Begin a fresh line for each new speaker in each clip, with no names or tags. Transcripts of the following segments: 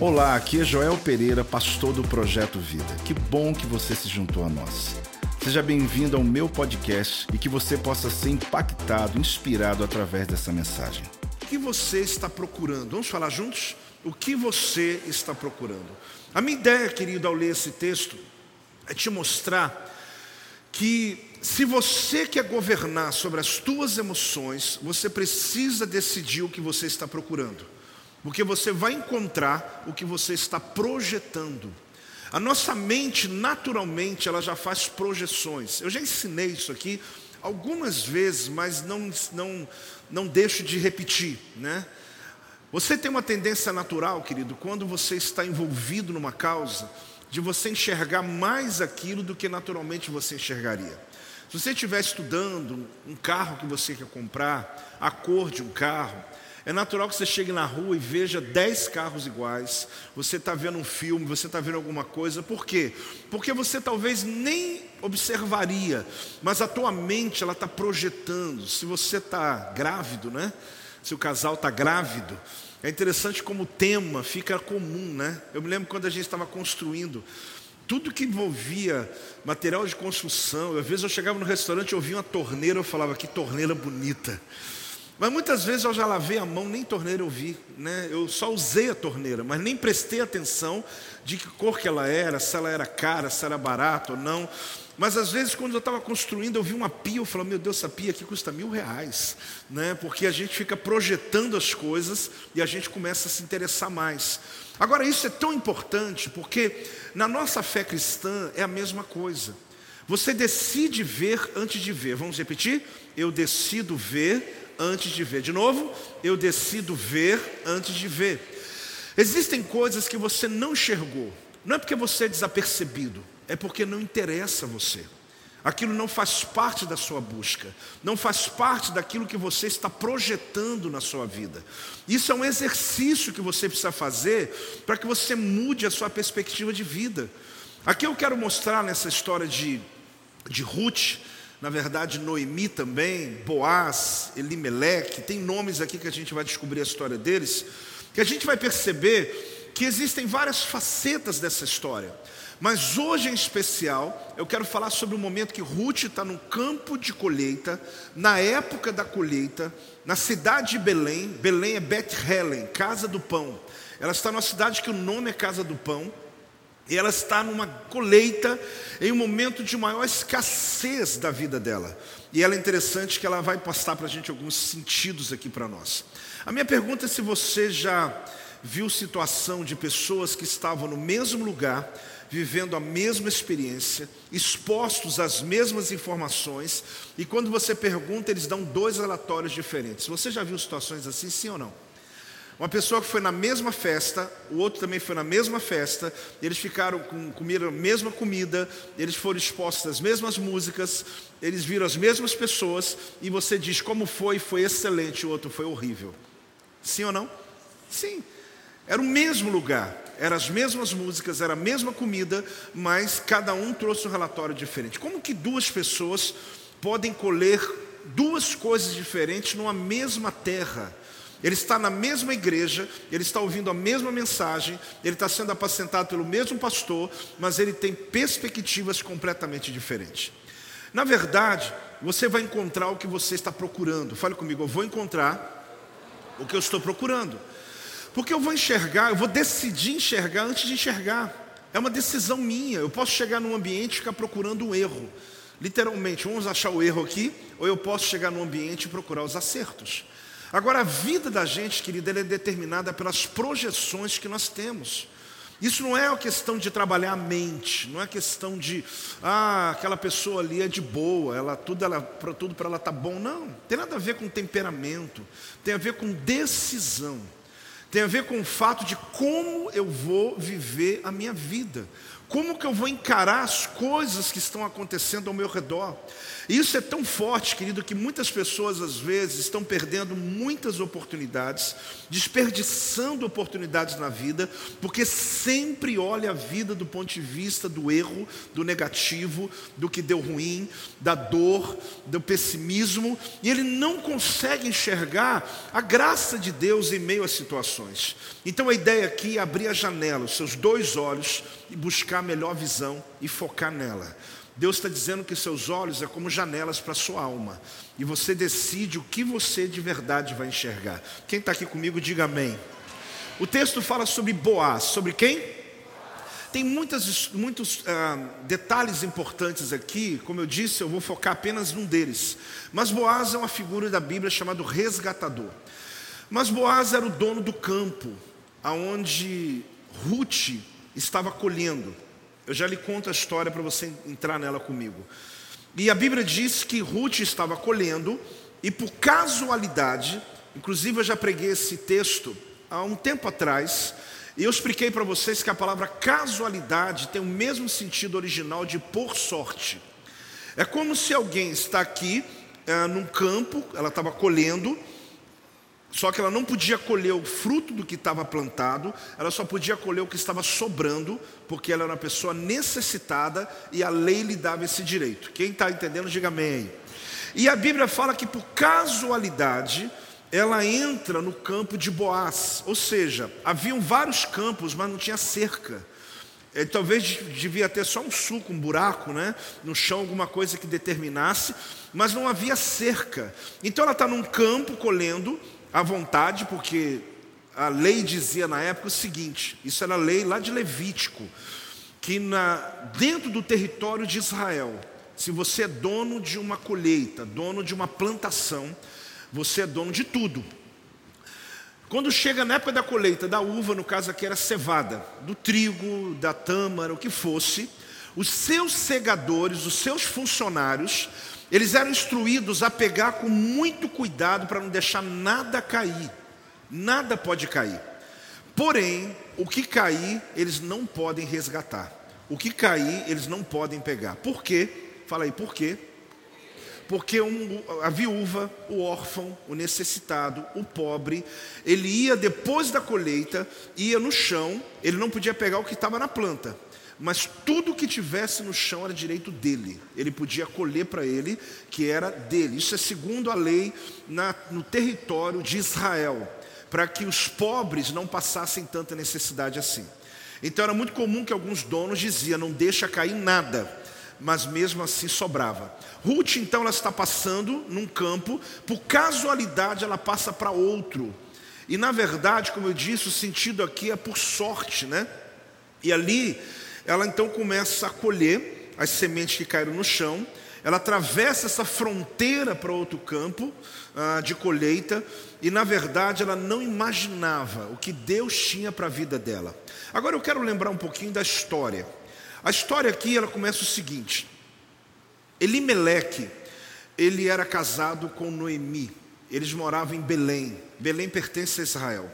Olá, aqui é Joel Pereira, pastor do Projeto Vida. Que bom que você se juntou a nós. Seja bem-vindo ao meu podcast e que você possa ser impactado, inspirado através dessa mensagem.
O que você está procurando? Vamos falar juntos? O que você está procurando? A minha ideia, querido, ao ler esse texto, é te mostrar que se você quer governar sobre as tuas emoções, você precisa decidir o que você está procurando. Porque você vai encontrar o que você está projetando. A nossa mente, naturalmente, ela já faz projeções. Eu já ensinei isso aqui algumas vezes, mas não, não, não deixo de repetir, né? Você tem uma tendência natural, querido, quando você está envolvido numa causa, de você enxergar mais aquilo do que naturalmente você enxergaria. Se você estiver estudando um carro que você quer comprar, a cor de um carro, é natural que você chegue na rua e veja dez carros iguais. Você está vendo um filme, você está vendo alguma coisa. Por quê? Porque você talvez nem observaria, mas a tua mente ela está projetando. Se você está grávido, né? Se o casal está grávido, é interessante como o tema fica comum, né? Eu me lembro quando a gente estava construindo tudo que envolvia material de construção. Às vezes eu chegava no restaurante, eu via uma torneira, eu falava que torneira bonita. Mas muitas vezes eu já lavei a mão, nem torneira eu vi, né? Eu só usei a torneira, mas nem prestei atenção de que cor que ela era, se ela era cara, se era barata ou não. Mas às vezes quando eu estava construindo, eu vi uma pia, eu falei, meu Deus, essa pia aqui custa mil reais, né? Porque a gente fica projetando as coisas e a gente começa a se interessar mais. Agora isso é tão importante porque na nossa fé cristã é a mesma coisa. Você decide ver antes de ver. Vamos repetir? Eu decido ver antes de ver. De novo, eu decido ver antes de ver. Existem coisas que você não enxergou. Não é porque você é desapercebido, é porque não interessa a você. Aquilo não faz parte da sua busca, não faz parte daquilo que você está projetando na sua vida. Isso é um exercício que você precisa fazer para que você mude a sua perspectiva de vida. Aqui eu quero mostrar nessa história de, de Ruth, na verdade Noemi também, Boaz, Elimeleque, tem nomes aqui que a gente vai descobrir a história deles, que a gente vai perceber que existem várias facetas dessa história. Mas hoje em especial, eu quero falar sobre o momento que Ruth está no campo de colheita, na época da colheita, na cidade de Belém. Belém é Beth-Helen, casa do pão. Ela está numa cidade que o nome é Casa do Pão. E ela está numa colheita em um momento de maior escassez da vida dela. E ela é interessante que ela vai passar para a gente alguns sentidos aqui para nós. A minha pergunta é se você já viu situação de pessoas que estavam no mesmo lugar, vivendo a mesma experiência, expostos às mesmas informações, e quando você pergunta, eles dão dois relatórios diferentes. Você já viu situações assim, sim ou não? Uma pessoa que foi na mesma festa, o outro também foi na mesma festa, eles ficaram com comeram a mesma comida, eles foram expostos às mesmas músicas, eles viram as mesmas pessoas e você diz como foi, foi excelente, o outro foi horrível. Sim ou não? Sim. Era o mesmo lugar, eram as mesmas músicas, era a mesma comida, mas cada um trouxe um relatório diferente. Como que duas pessoas podem colher duas coisas diferentes numa mesma terra? Ele está na mesma igreja, ele está ouvindo a mesma mensagem, ele está sendo apacentado pelo mesmo pastor, mas ele tem perspectivas completamente diferentes. Na verdade, você vai encontrar o que você está procurando. Fale comigo, eu vou encontrar o que eu estou procurando. Porque eu vou enxergar, eu vou decidir enxergar antes de enxergar. É uma decisão minha. Eu posso chegar num ambiente e ficar procurando um erro. Literalmente, vamos achar o erro aqui, ou eu posso chegar num ambiente e procurar os acertos. Agora, a vida da gente, querida, é determinada pelas projeções que nós temos. Isso não é uma questão de trabalhar a mente, não é questão de, ah, aquela pessoa ali é de boa, ela tudo ela para tudo para ela tá bom, não. Tem nada a ver com temperamento, tem a ver com decisão. Tem a ver com o fato de como eu vou viver a minha vida, Como que eu vou encarar as coisas que estão acontecendo ao meu redor? Isso é tão forte, querido, que muitas pessoas às vezes estão perdendo muitas oportunidades, desperdiçando oportunidades na vida, porque sempre olha a vida do ponto de vista do erro, do negativo, do que deu ruim, da dor, do pessimismo, e ele não consegue enxergar a graça de Deus em meio às situações. Então a ideia aqui é abrir a janela, os seus dois olhos e buscar a melhor visão e focar nela. Deus está dizendo que seus olhos é como janelas para a sua alma. E você decide o que você de verdade vai enxergar. Quem está aqui comigo, diga amém. O texto fala sobre Boaz. Sobre quem? Tem muitas, muitos ah, detalhes importantes aqui. Como eu disse, eu vou focar apenas num deles. Mas Boaz é uma figura da Bíblia chamado resgatador. Mas Boaz era o dono do campo, aonde Ruth estava colhendo. Eu já lhe conto a história para você entrar nela comigo. E a Bíblia diz que Ruth estava colhendo, e por casualidade, inclusive eu já preguei esse texto há um tempo atrás, e eu expliquei para vocês que a palavra casualidade tem o mesmo sentido original de por sorte. É como se alguém está aqui é, num campo, ela estava colhendo, só que ela não podia colher o fruto do que estava plantado, ela só podia colher o que estava sobrando, porque ela era uma pessoa necessitada e a lei lhe dava esse direito. Quem está entendendo, diga amém. E a Bíblia fala que por casualidade ela entra no campo de Boaz, ou seja, haviam vários campos, mas não tinha cerca. É, talvez devia ter só um suco, um buraco, né? No chão, alguma coisa que determinasse, mas não havia cerca. Então ela está num campo colhendo, à vontade, porque a lei dizia na época o seguinte: isso era lei lá de Levítico, que na, dentro do território de Israel, se você é dono de uma colheita, dono de uma plantação, você é dono de tudo. Quando chega na época da colheita da uva, no caso aqui era cevada, do trigo, da tâmara, o que fosse, os seus segadores, os seus funcionários, eles eram instruídos a pegar com muito cuidado para não deixar nada cair. Nada pode cair. Porém, o que cair, eles não podem resgatar. O que cair, eles não podem pegar. Por quê? Fala aí, por quê? Porque um, a viúva, o órfão, o necessitado, o pobre, ele ia depois da colheita, ia no chão, ele não podia pegar o que estava na planta mas tudo que tivesse no chão era direito dele. Ele podia colher para ele, que era dele. Isso é segundo a lei na, no território de Israel, para que os pobres não passassem tanta necessidade assim. Então era muito comum que alguns donos diziam: não deixa cair nada, mas mesmo assim sobrava. Ruth, então, ela está passando num campo, por casualidade ela passa para outro. E na verdade, como eu disse, o sentido aqui é por sorte, né? E ali ela então começa a colher as sementes que caíram no chão, ela atravessa essa fronteira para outro campo ah, de colheita, e na verdade ela não imaginava o que Deus tinha para a vida dela. Agora eu quero lembrar um pouquinho da história. A história aqui ela começa o seguinte: Elimeleque, ele era casado com Noemi, eles moravam em Belém, Belém pertence a Israel.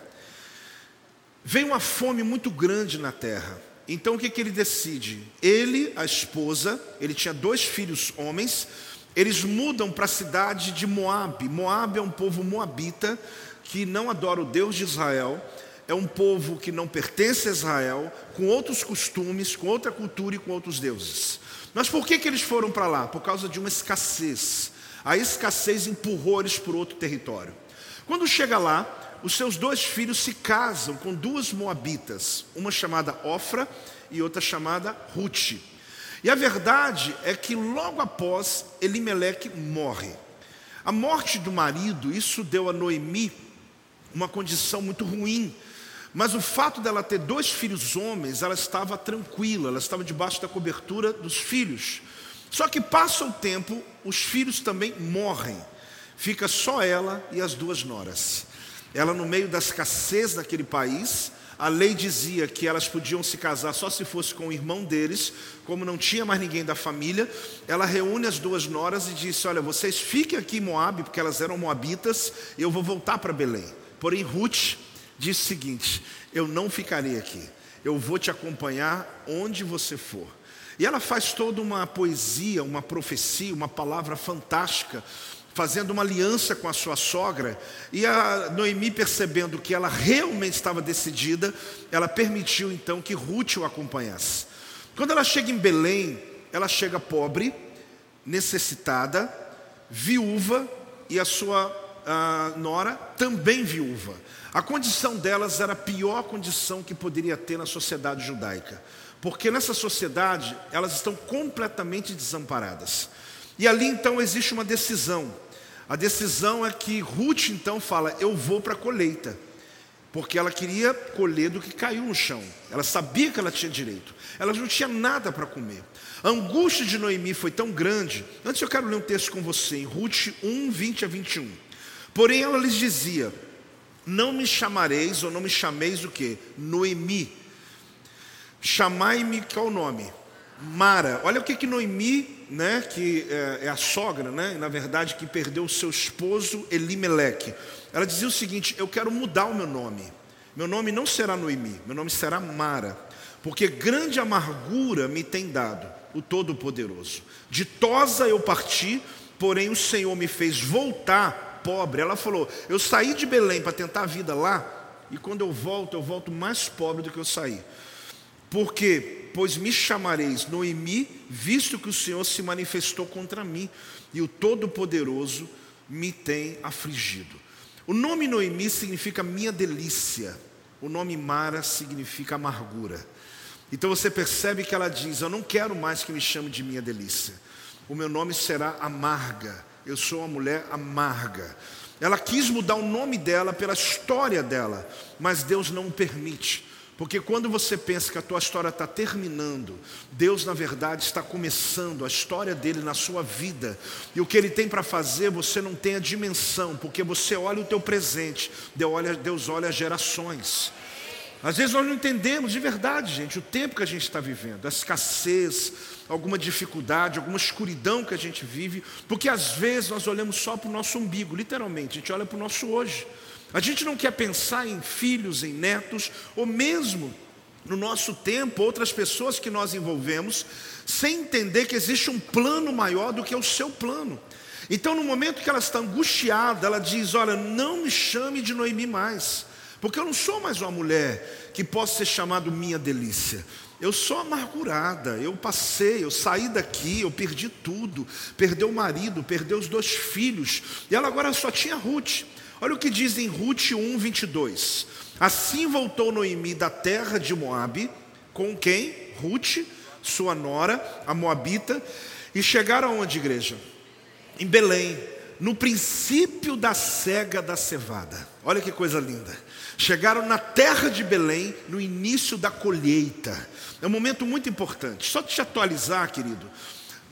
Veio uma fome muito grande na terra. Então o que, que ele decide? Ele, a esposa, ele tinha dois filhos homens, eles mudam para a cidade de Moabe. Moabe é um povo moabita que não adora o Deus de Israel, é um povo que não pertence a Israel, com outros costumes, com outra cultura e com outros deuses. Mas por que, que eles foram para lá? Por causa de uma escassez. A escassez empurrou eles para outro território. Quando chega lá, os seus dois filhos se casam com duas moabitas, uma chamada Ofra e outra chamada Ruth. E a verdade é que logo após Elimeleque morre. A morte do marido, isso deu a Noemi uma condição muito ruim. Mas o fato dela ter dois filhos homens, ela estava tranquila, ela estava debaixo da cobertura dos filhos. Só que passa o tempo, os filhos também morrem. Fica só ela e as duas noras. Ela, no meio da escassez daquele país, a lei dizia que elas podiam se casar só se fosse com o irmão deles, como não tinha mais ninguém da família, ela reúne as duas noras e disse: Olha, vocês fiquem aqui em Moab, porque elas eram moabitas, eu vou voltar para Belém. Porém, Ruth disse o seguinte: Eu não ficarei aqui, eu vou te acompanhar onde você for. E ela faz toda uma poesia, uma profecia, uma palavra fantástica, fazendo uma aliança com a sua sogra. E a Noemi, percebendo que ela realmente estava decidida, ela permitiu então que Ruth o acompanhasse. Quando ela chega em Belém, ela chega pobre, necessitada, viúva e a sua a nora também viúva. A condição delas era a pior condição que poderia ter na sociedade judaica, porque nessa sociedade elas estão completamente desamparadas. E ali então existe uma decisão. A decisão é que Ruth então fala: Eu vou para a colheita, porque ela queria colher do que caiu no chão. Ela sabia que ela tinha direito, ela não tinha nada para comer. A angústia de Noemi foi tão grande. Antes eu quero ler um texto com você, em Ruth 1, 20 a 21. Porém ela lhes dizia: Não me chamareis ou não me chameis o que? Noemi. Chamai-me, qual o nome? Mara. Olha o que que Noemi, né, que é, é a sogra, né, na verdade que perdeu o seu esposo Elimeleque. Ela dizia o seguinte: Eu quero mudar o meu nome. Meu nome não será Noemi, meu nome será Mara, porque grande amargura me tem dado o Todo-Poderoso. Ditosa eu parti, porém o Senhor me fez voltar pobre. Ela falou: Eu saí de Belém para tentar a vida lá, e quando eu volto, eu volto mais pobre do que eu saí. Porque, pois me chamareis Noemi, visto que o Senhor se manifestou contra mim, e o Todo-Poderoso me tem afligido. O nome Noemi significa minha delícia, o nome Mara significa amargura. Então você percebe que ela diz: Eu não quero mais que me chame de minha delícia, o meu nome será amarga eu sou uma mulher amarga. Ela quis mudar o nome dela pela história dela, mas Deus não o permite. Porque quando você pensa que a tua história está terminando, Deus na verdade está começando a história dele na sua vida. E o que ele tem para fazer, você não tem a dimensão, porque você olha o teu presente, Deus olha, Deus olha as gerações. Às vezes nós não entendemos de verdade, gente, o tempo que a gente está vivendo, a escassez, alguma dificuldade, alguma escuridão que a gente vive, porque às vezes nós olhamos só para o nosso umbigo, literalmente, a gente olha para o nosso hoje. A gente não quer pensar em filhos, em netos, ou mesmo no nosso tempo, outras pessoas que nós envolvemos, sem entender que existe um plano maior do que o seu plano. Então, no momento que ela está angustiada, ela diz: Olha, não me chame de Noemi mais. Porque eu não sou mais uma mulher que possa ser chamada minha delícia. Eu sou amargurada, eu passei, eu saí daqui, eu perdi tudo, perdeu o marido, perdeu os dois filhos, e ela agora só tinha Ruth. Olha o que diz em Ruth 1, 22. Assim voltou Noemi da terra de Moabe, com quem? Ruth, sua nora, a Moabita, e chegaram aonde, igreja? Em Belém, no princípio da cega da cevada. Olha que coisa linda. Chegaram na terra de Belém no início da colheita. É um momento muito importante. Só te atualizar, querido.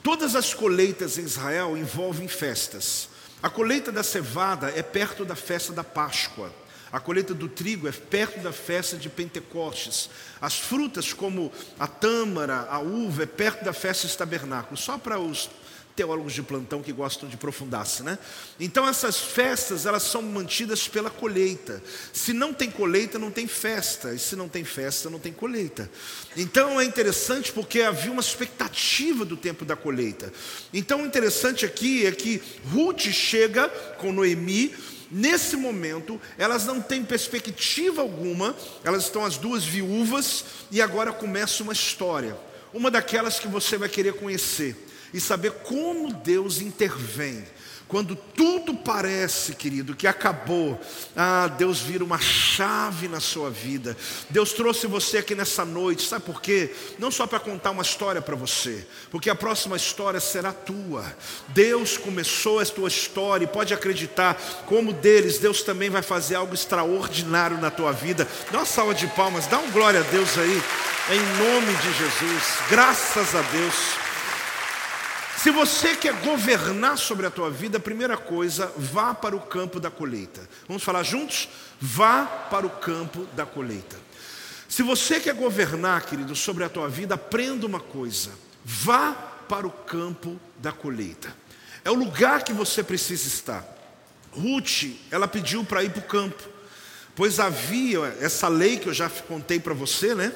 Todas as colheitas em Israel envolvem festas. A colheita da cevada é perto da festa da Páscoa. A colheita do trigo é perto da festa de Pentecostes. As frutas, como a tâmara, a uva, é perto da festa dos tabernáculos. Só para os teólogos de plantão que gostam de aprofundar-se, né? Então essas festas, elas são mantidas pela colheita. Se não tem colheita, não tem festa, e se não tem festa, não tem colheita. Então é interessante porque havia uma expectativa do tempo da colheita. Então o interessante aqui é que Ruth chega com Noemi, Nesse momento, elas não têm perspectiva alguma, elas estão as duas viúvas, e agora começa uma história, uma daquelas que você vai querer conhecer e saber como Deus intervém. Quando tudo parece, querido, que acabou, ah, Deus vira uma chave na sua vida. Deus trouxe você aqui nessa noite, sabe por quê? Não só para contar uma história para você, porque a próxima história será tua. Deus começou a tua história e pode acreditar, como deles, Deus também vai fazer algo extraordinário na tua vida. Dá uma salva de palmas, dá um glória a Deus aí, em nome de Jesus. Graças a Deus. Se você quer governar sobre a tua vida, a primeira coisa, vá para o campo da colheita. Vamos falar juntos? Vá para o campo da colheita. Se você quer governar, querido, sobre a tua vida, aprenda uma coisa: vá para o campo da colheita. É o lugar que você precisa estar. Ruth, ela pediu para ir para o campo, pois havia essa lei que eu já contei para você, né?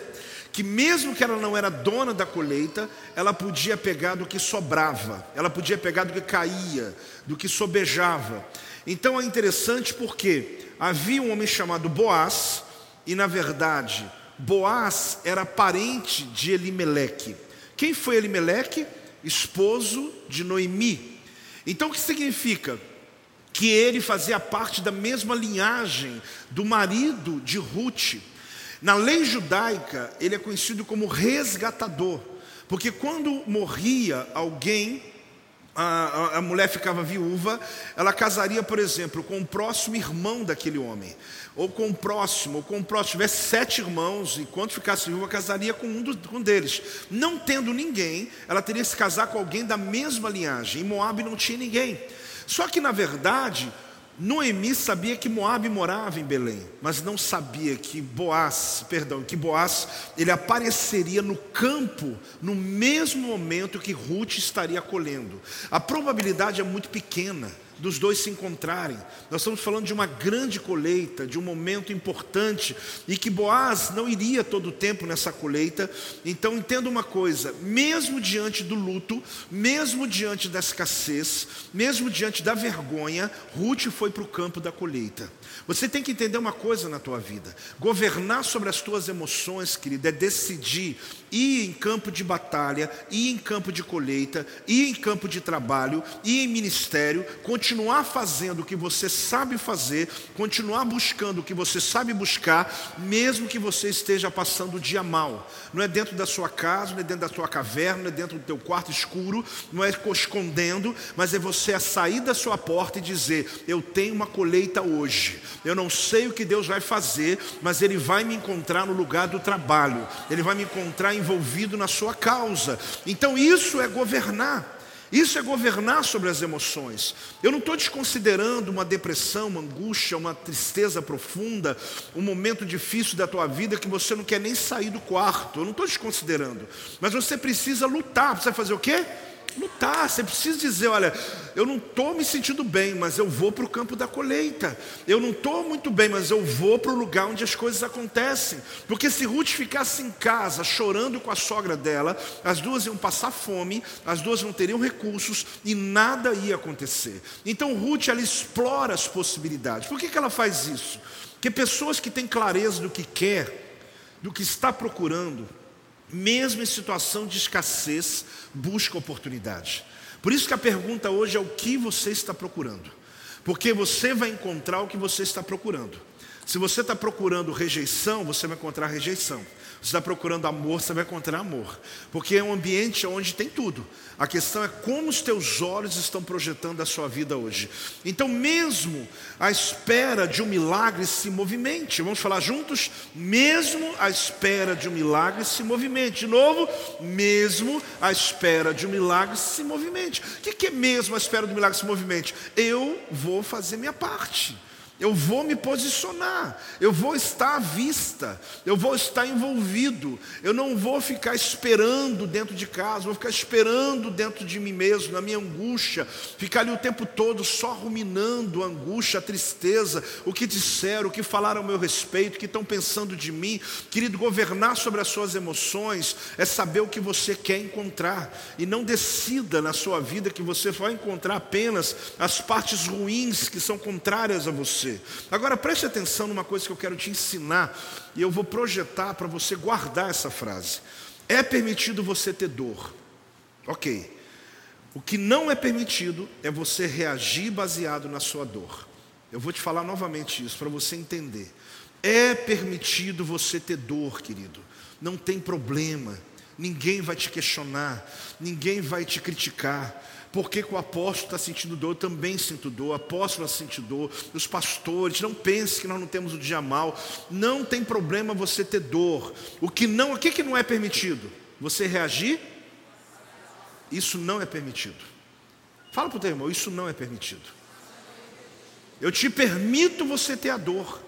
Que mesmo que ela não era dona da colheita, ela podia pegar do que sobrava, ela podia pegar do que caía, do que sobejava. Então é interessante porque havia um homem chamado Boaz, e na verdade, Boaz era parente de Elimeleque. Quem foi Elimeleque? Esposo de Noemi. Então o que significa? Que ele fazia parte da mesma linhagem do marido de Ruth. Na lei judaica, ele é conhecido como resgatador, porque quando morria alguém, a, a, mulher ficava viúva, ela casaria, por exemplo, com o próximo irmão daquele homem, ou com o próximo, ou com o próximo. Se tivesse sete irmãos, enquanto ficasse viúva, casaria com um, do, com um deles. Não tendo ninguém, ela teria que se casar com alguém da mesma linhagem. Em Moab não tinha ninguém. Só que, na verdade, Noemi sabia que Moabe morava em Belém, mas não sabia que Boaz, perdão, que Boaz, ele apareceria no campo no mesmo momento que Ruth estaria colhendo. A probabilidade é muito pequena dos dois se encontrarem. Nós estamos falando de uma grande colheita, de um momento importante, e que Boaz não iria todo o tempo nessa colheita. Então entenda uma coisa: mesmo diante do luto, mesmo diante da escassez, mesmo diante da vergonha, Ruth foi para o campo da colheita. Você tem que entender uma coisa na tua vida: governar sobre as tuas emoções, querida, é decidir ir em campo de batalha, ir em campo de colheita, ir em campo de trabalho, ir em ministério, continuar fazendo o que você sabe fazer, continuar buscando o que você sabe buscar, mesmo que você esteja passando o dia mal. Não é dentro da sua casa, não é dentro da sua caverna, não é dentro do teu quarto escuro, não é escondendo, mas é você a sair da sua porta e dizer: Eu tenho uma colheita hoje. Eu não sei o que Deus vai fazer, mas Ele vai me encontrar no lugar do trabalho, Ele vai me encontrar envolvido na sua causa. Então isso é governar. Isso é governar sobre as emoções. Eu não estou desconsiderando uma depressão, uma angústia, uma tristeza profunda, um momento difícil da tua vida que você não quer nem sair do quarto. Eu não estou desconsiderando. Mas você precisa lutar. Precisa fazer o quê? Lutar, você precisa dizer: olha, eu não estou me sentindo bem, mas eu vou para o campo da colheita. Eu não estou muito bem, mas eu vou para o lugar onde as coisas acontecem. Porque se Ruth ficasse em casa chorando com a sogra dela, as duas iam passar fome, as duas não teriam recursos e nada ia acontecer. Então Ruth ela explora as possibilidades. Por que, que ela faz isso? Porque pessoas que têm clareza do que quer, do que está procurando, mesmo em situação de escassez, busca oportunidade. Por isso que a pergunta hoje é o que você está procurando. Porque você vai encontrar o que você está procurando. Se você está procurando rejeição, você vai encontrar rejeição. Se está procurando amor, você vai encontrar amor. Porque é um ambiente onde tem tudo. A questão é como os teus olhos estão projetando a sua vida hoje. Então, mesmo à espera de um milagre se movimente. Vamos falar juntos? Mesmo à espera de um milagre se movimente. De novo, mesmo à espera de um milagre se movimente. O que é mesmo à espera um milagre se movimente? Eu vou fazer minha parte. Eu vou me posicionar, eu vou estar à vista, eu vou estar envolvido, eu não vou ficar esperando dentro de casa, vou ficar esperando dentro de mim mesmo, na minha angústia, ficar ali o tempo todo só ruminando a angústia, a tristeza, o que disseram, o que falaram a meu respeito, o que estão pensando de mim. Querido, governar sobre as suas emoções é saber o que você quer encontrar. E não decida na sua vida que você vai encontrar apenas as partes ruins que são contrárias a você você. Agora preste atenção numa coisa que eu quero te ensinar e eu vou projetar para você guardar essa frase. É permitido você ter dor. Ok. O que não é permitido é você reagir baseado na sua dor. Eu vou te falar novamente isso para você entender. É permitido você ter dor, querido. Não tem problema. Ninguém vai te questionar, ninguém vai te criticar. Porque o apóstolo está sentindo dor, eu também sinto dor, o apóstolo sente dor, os pastores, não pense que nós não temos o dia mal, não tem problema você ter dor. O que não, o que, que não é permitido? Você reagir? Isso não é permitido. Fala para o teu irmão, isso não é permitido. Eu te permito você ter a dor,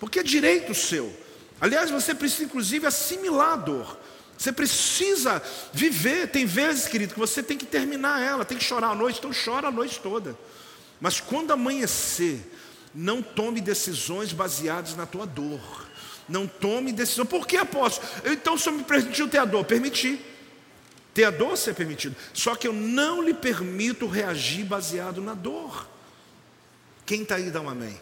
porque é direito seu. Aliás, você precisa inclusive assimilar a dor. Você precisa viver. Tem vezes, querido, que você tem que terminar ela, tem que chorar à noite, então chora a noite toda. Mas quando amanhecer, não tome decisões baseadas na tua dor. Não tome decisão. Por que apóstolo? Então o senhor me permitiu ter a dor? Permiti. Ter a dor ser permitido. Só que eu não lhe permito reagir baseado na dor. Quem está aí, dá um amém.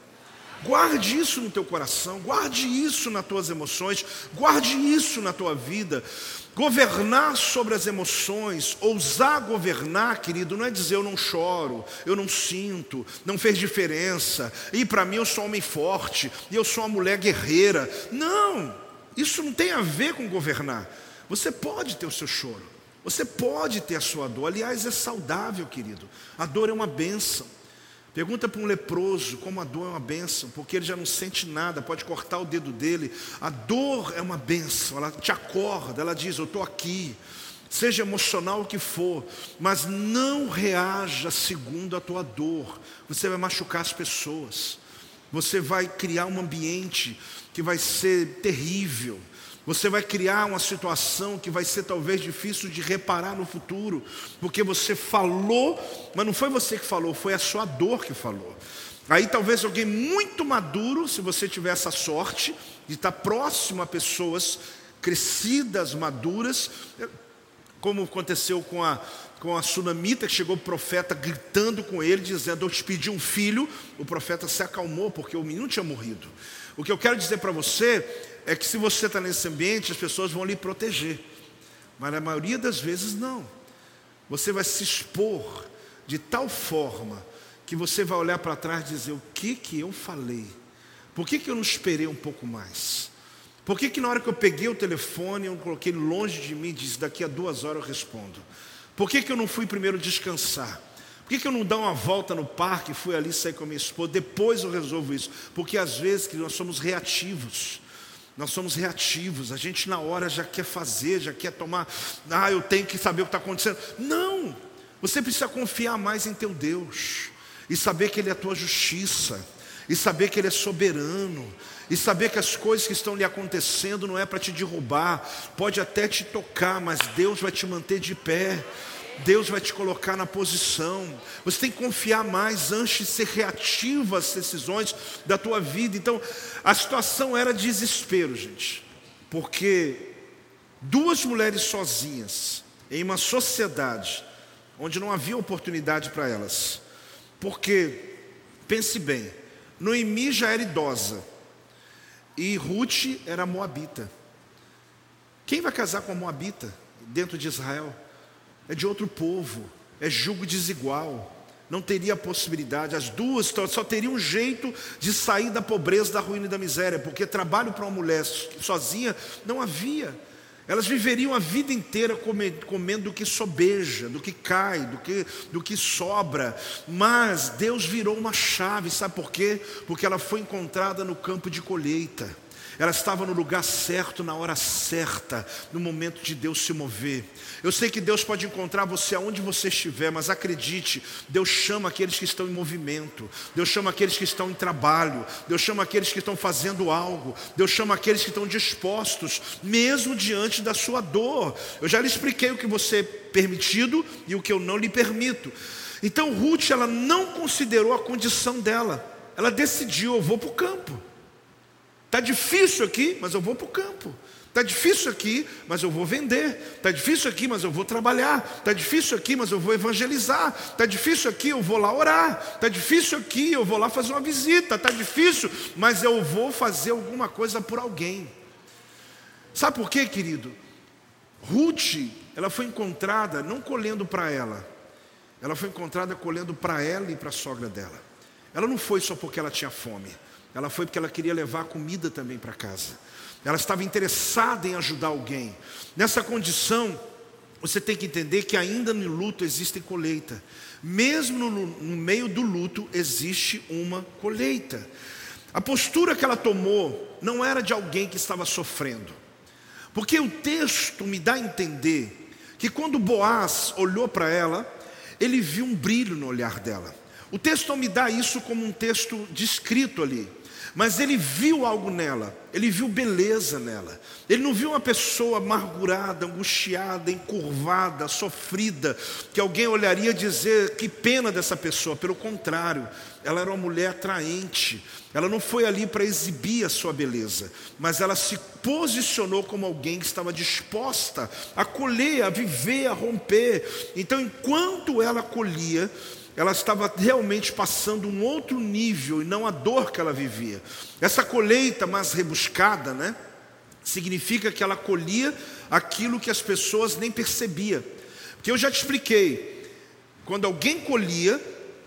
Guarde isso no teu coração, guarde isso nas tuas emoções, guarde isso na tua vida. Governar sobre as emoções, ousar governar, querido, não é dizer eu não choro, eu não sinto, não fez diferença, e para mim eu sou homem forte, e eu sou uma mulher guerreira. Não, isso não tem a ver com governar. Você pode ter o seu choro, você pode ter a sua dor, aliás, é saudável, querido. A dor é uma bênção. Pergunta para um leproso como a dor é uma bênção, porque ele já não sente nada, pode cortar o dedo dele. A dor é uma bênção, ela te acorda, ela diz: Eu estou aqui. Seja emocional o que for, mas não reaja segundo a tua dor. Você vai machucar as pessoas, você vai criar um ambiente que vai ser terrível. Você vai criar uma situação que vai ser talvez difícil de reparar no futuro, porque você falou, mas não foi você que falou, foi a sua dor que falou. Aí talvez alguém muito maduro, se você tiver essa sorte de estar próximo a pessoas crescidas, maduras, como aconteceu com a, com a sunamita, que chegou o profeta gritando com ele, dizendo: Eu te pedi um filho. O profeta se acalmou, porque o menino tinha morrido. O que eu quero dizer para você é que se você está nesse ambiente, as pessoas vão lhe proteger. Mas na maioria das vezes não. Você vai se expor de tal forma que você vai olhar para trás e dizer: o que que eu falei? Por que, que eu não esperei um pouco mais? Por que, que na hora que eu peguei o telefone, eu coloquei longe de mim e disse: daqui a duas horas eu respondo? Por que, que eu não fui primeiro descansar? Por que, que eu não dou uma volta no parque fui ali sair com a minha esposa? Depois eu resolvo isso. Porque às vezes que nós somos reativos. Nós somos reativos, a gente na hora já quer fazer, já quer tomar, ah, eu tenho que saber o que está acontecendo. Não, você precisa confiar mais em teu Deus, e saber que Ele é a tua justiça, e saber que Ele é soberano, e saber que as coisas que estão lhe acontecendo não é para te derrubar, pode até te tocar, mas Deus vai te manter de pé. Deus vai te colocar na posição. Você tem que confiar mais antes de ser reativo às decisões da tua vida. Então, a situação era desespero, gente. Porque duas mulheres sozinhas em uma sociedade onde não havia oportunidade para elas. Porque pense bem, Noemi já era idosa e Ruth era moabita. Quem vai casar com a moabita dentro de Israel? É de outro povo, é julgo desigual. Não teria possibilidade, as duas só teriam um jeito de sair da pobreza, da ruína e da miséria, porque trabalho para uma mulher sozinha não havia. Elas viveriam a vida inteira comendo do que sobeja, do que cai, do que, do que sobra. Mas Deus virou uma chave, sabe por quê? Porque ela foi encontrada no campo de colheita. Ela estava no lugar certo, na hora certa, no momento de Deus se mover. Eu sei que Deus pode encontrar você aonde você estiver, mas acredite, Deus chama aqueles que estão em movimento, Deus chama aqueles que estão em trabalho, Deus chama aqueles que estão fazendo algo, Deus chama aqueles que estão dispostos, mesmo diante da sua dor. Eu já lhe expliquei o que você é permitido e o que eu não lhe permito. Então Ruth, ela não considerou a condição dela, ela decidiu: eu vou para o campo. Está difícil aqui, mas eu vou para o campo. Está difícil aqui, mas eu vou vender. Está difícil aqui, mas eu vou trabalhar. Está difícil aqui, mas eu vou evangelizar. Está difícil aqui, eu vou lá orar. Está difícil aqui, eu vou lá fazer uma visita. Está difícil, mas eu vou fazer alguma coisa por alguém. Sabe por quê, querido? Ruth, ela foi encontrada não colhendo para ela, ela foi encontrada colhendo para ela e para a sogra dela. Ela não foi só porque ela tinha fome. Ela foi porque ela queria levar comida também para casa. Ela estava interessada em ajudar alguém. Nessa condição, você tem que entender que ainda no luto existe colheita. Mesmo no, no meio do luto existe uma colheita. A postura que ela tomou não era de alguém que estava sofrendo. Porque o texto me dá a entender que quando Boaz olhou para ela, ele viu um brilho no olhar dela. O texto não me dá isso como um texto descrito ali. Mas ele viu algo nela, ele viu beleza nela. Ele não viu uma pessoa amargurada, angustiada, encurvada, sofrida, que alguém olharia e dizer que pena dessa pessoa. Pelo contrário, ela era uma mulher atraente. Ela não foi ali para exibir a sua beleza, mas ela se posicionou como alguém que estava disposta a colher, a viver, a romper. Então, enquanto ela colhia, ela estava realmente passando um outro nível e não a dor que ela vivia. Essa colheita mais rebuscada, né? Significa que ela colhia aquilo que as pessoas nem percebiam. Porque eu já te expliquei, quando alguém colhia,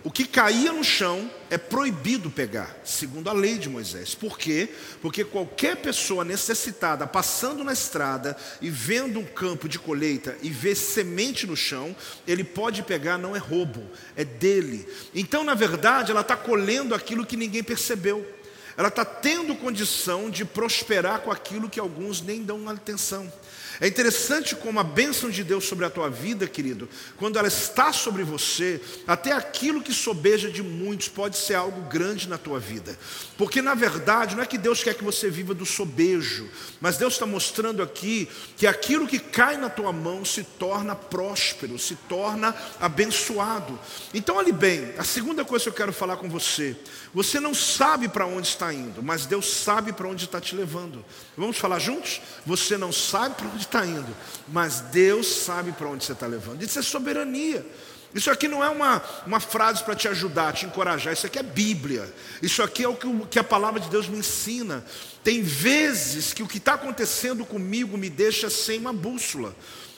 o que caía no chão é proibido pegar, segundo a lei de Moisés. Por quê? Porque qualquer pessoa necessitada passando na estrada e vendo um campo de colheita e vê semente no chão, ele pode pegar, não é roubo, é dele. Então, na verdade, ela está colhendo aquilo que ninguém percebeu. Ela está tendo condição de prosperar com aquilo que alguns nem dão atenção. É interessante como a bênção de Deus sobre a tua vida, querido, quando ela está sobre você, até aquilo que sobeja de muitos pode ser algo grande na tua vida. Porque na verdade não é que Deus quer que você viva do sobejo, mas Deus está mostrando aqui que aquilo que cai na tua mão se torna próspero, se torna abençoado. Então, olhe bem, a segunda coisa que eu quero falar com você, você não sabe para onde está indo, mas Deus sabe para onde está te levando. Vamos falar juntos? Você não sabe para onde está indo, mas Deus sabe para onde você está levando. Isso é soberania. Isso aqui não é uma, uma frase para te ajudar, te encorajar, isso aqui é Bíblia. Isso aqui é o que, o que a palavra de Deus me ensina. Tem vezes que o que está acontecendo comigo me deixa sem uma bússola.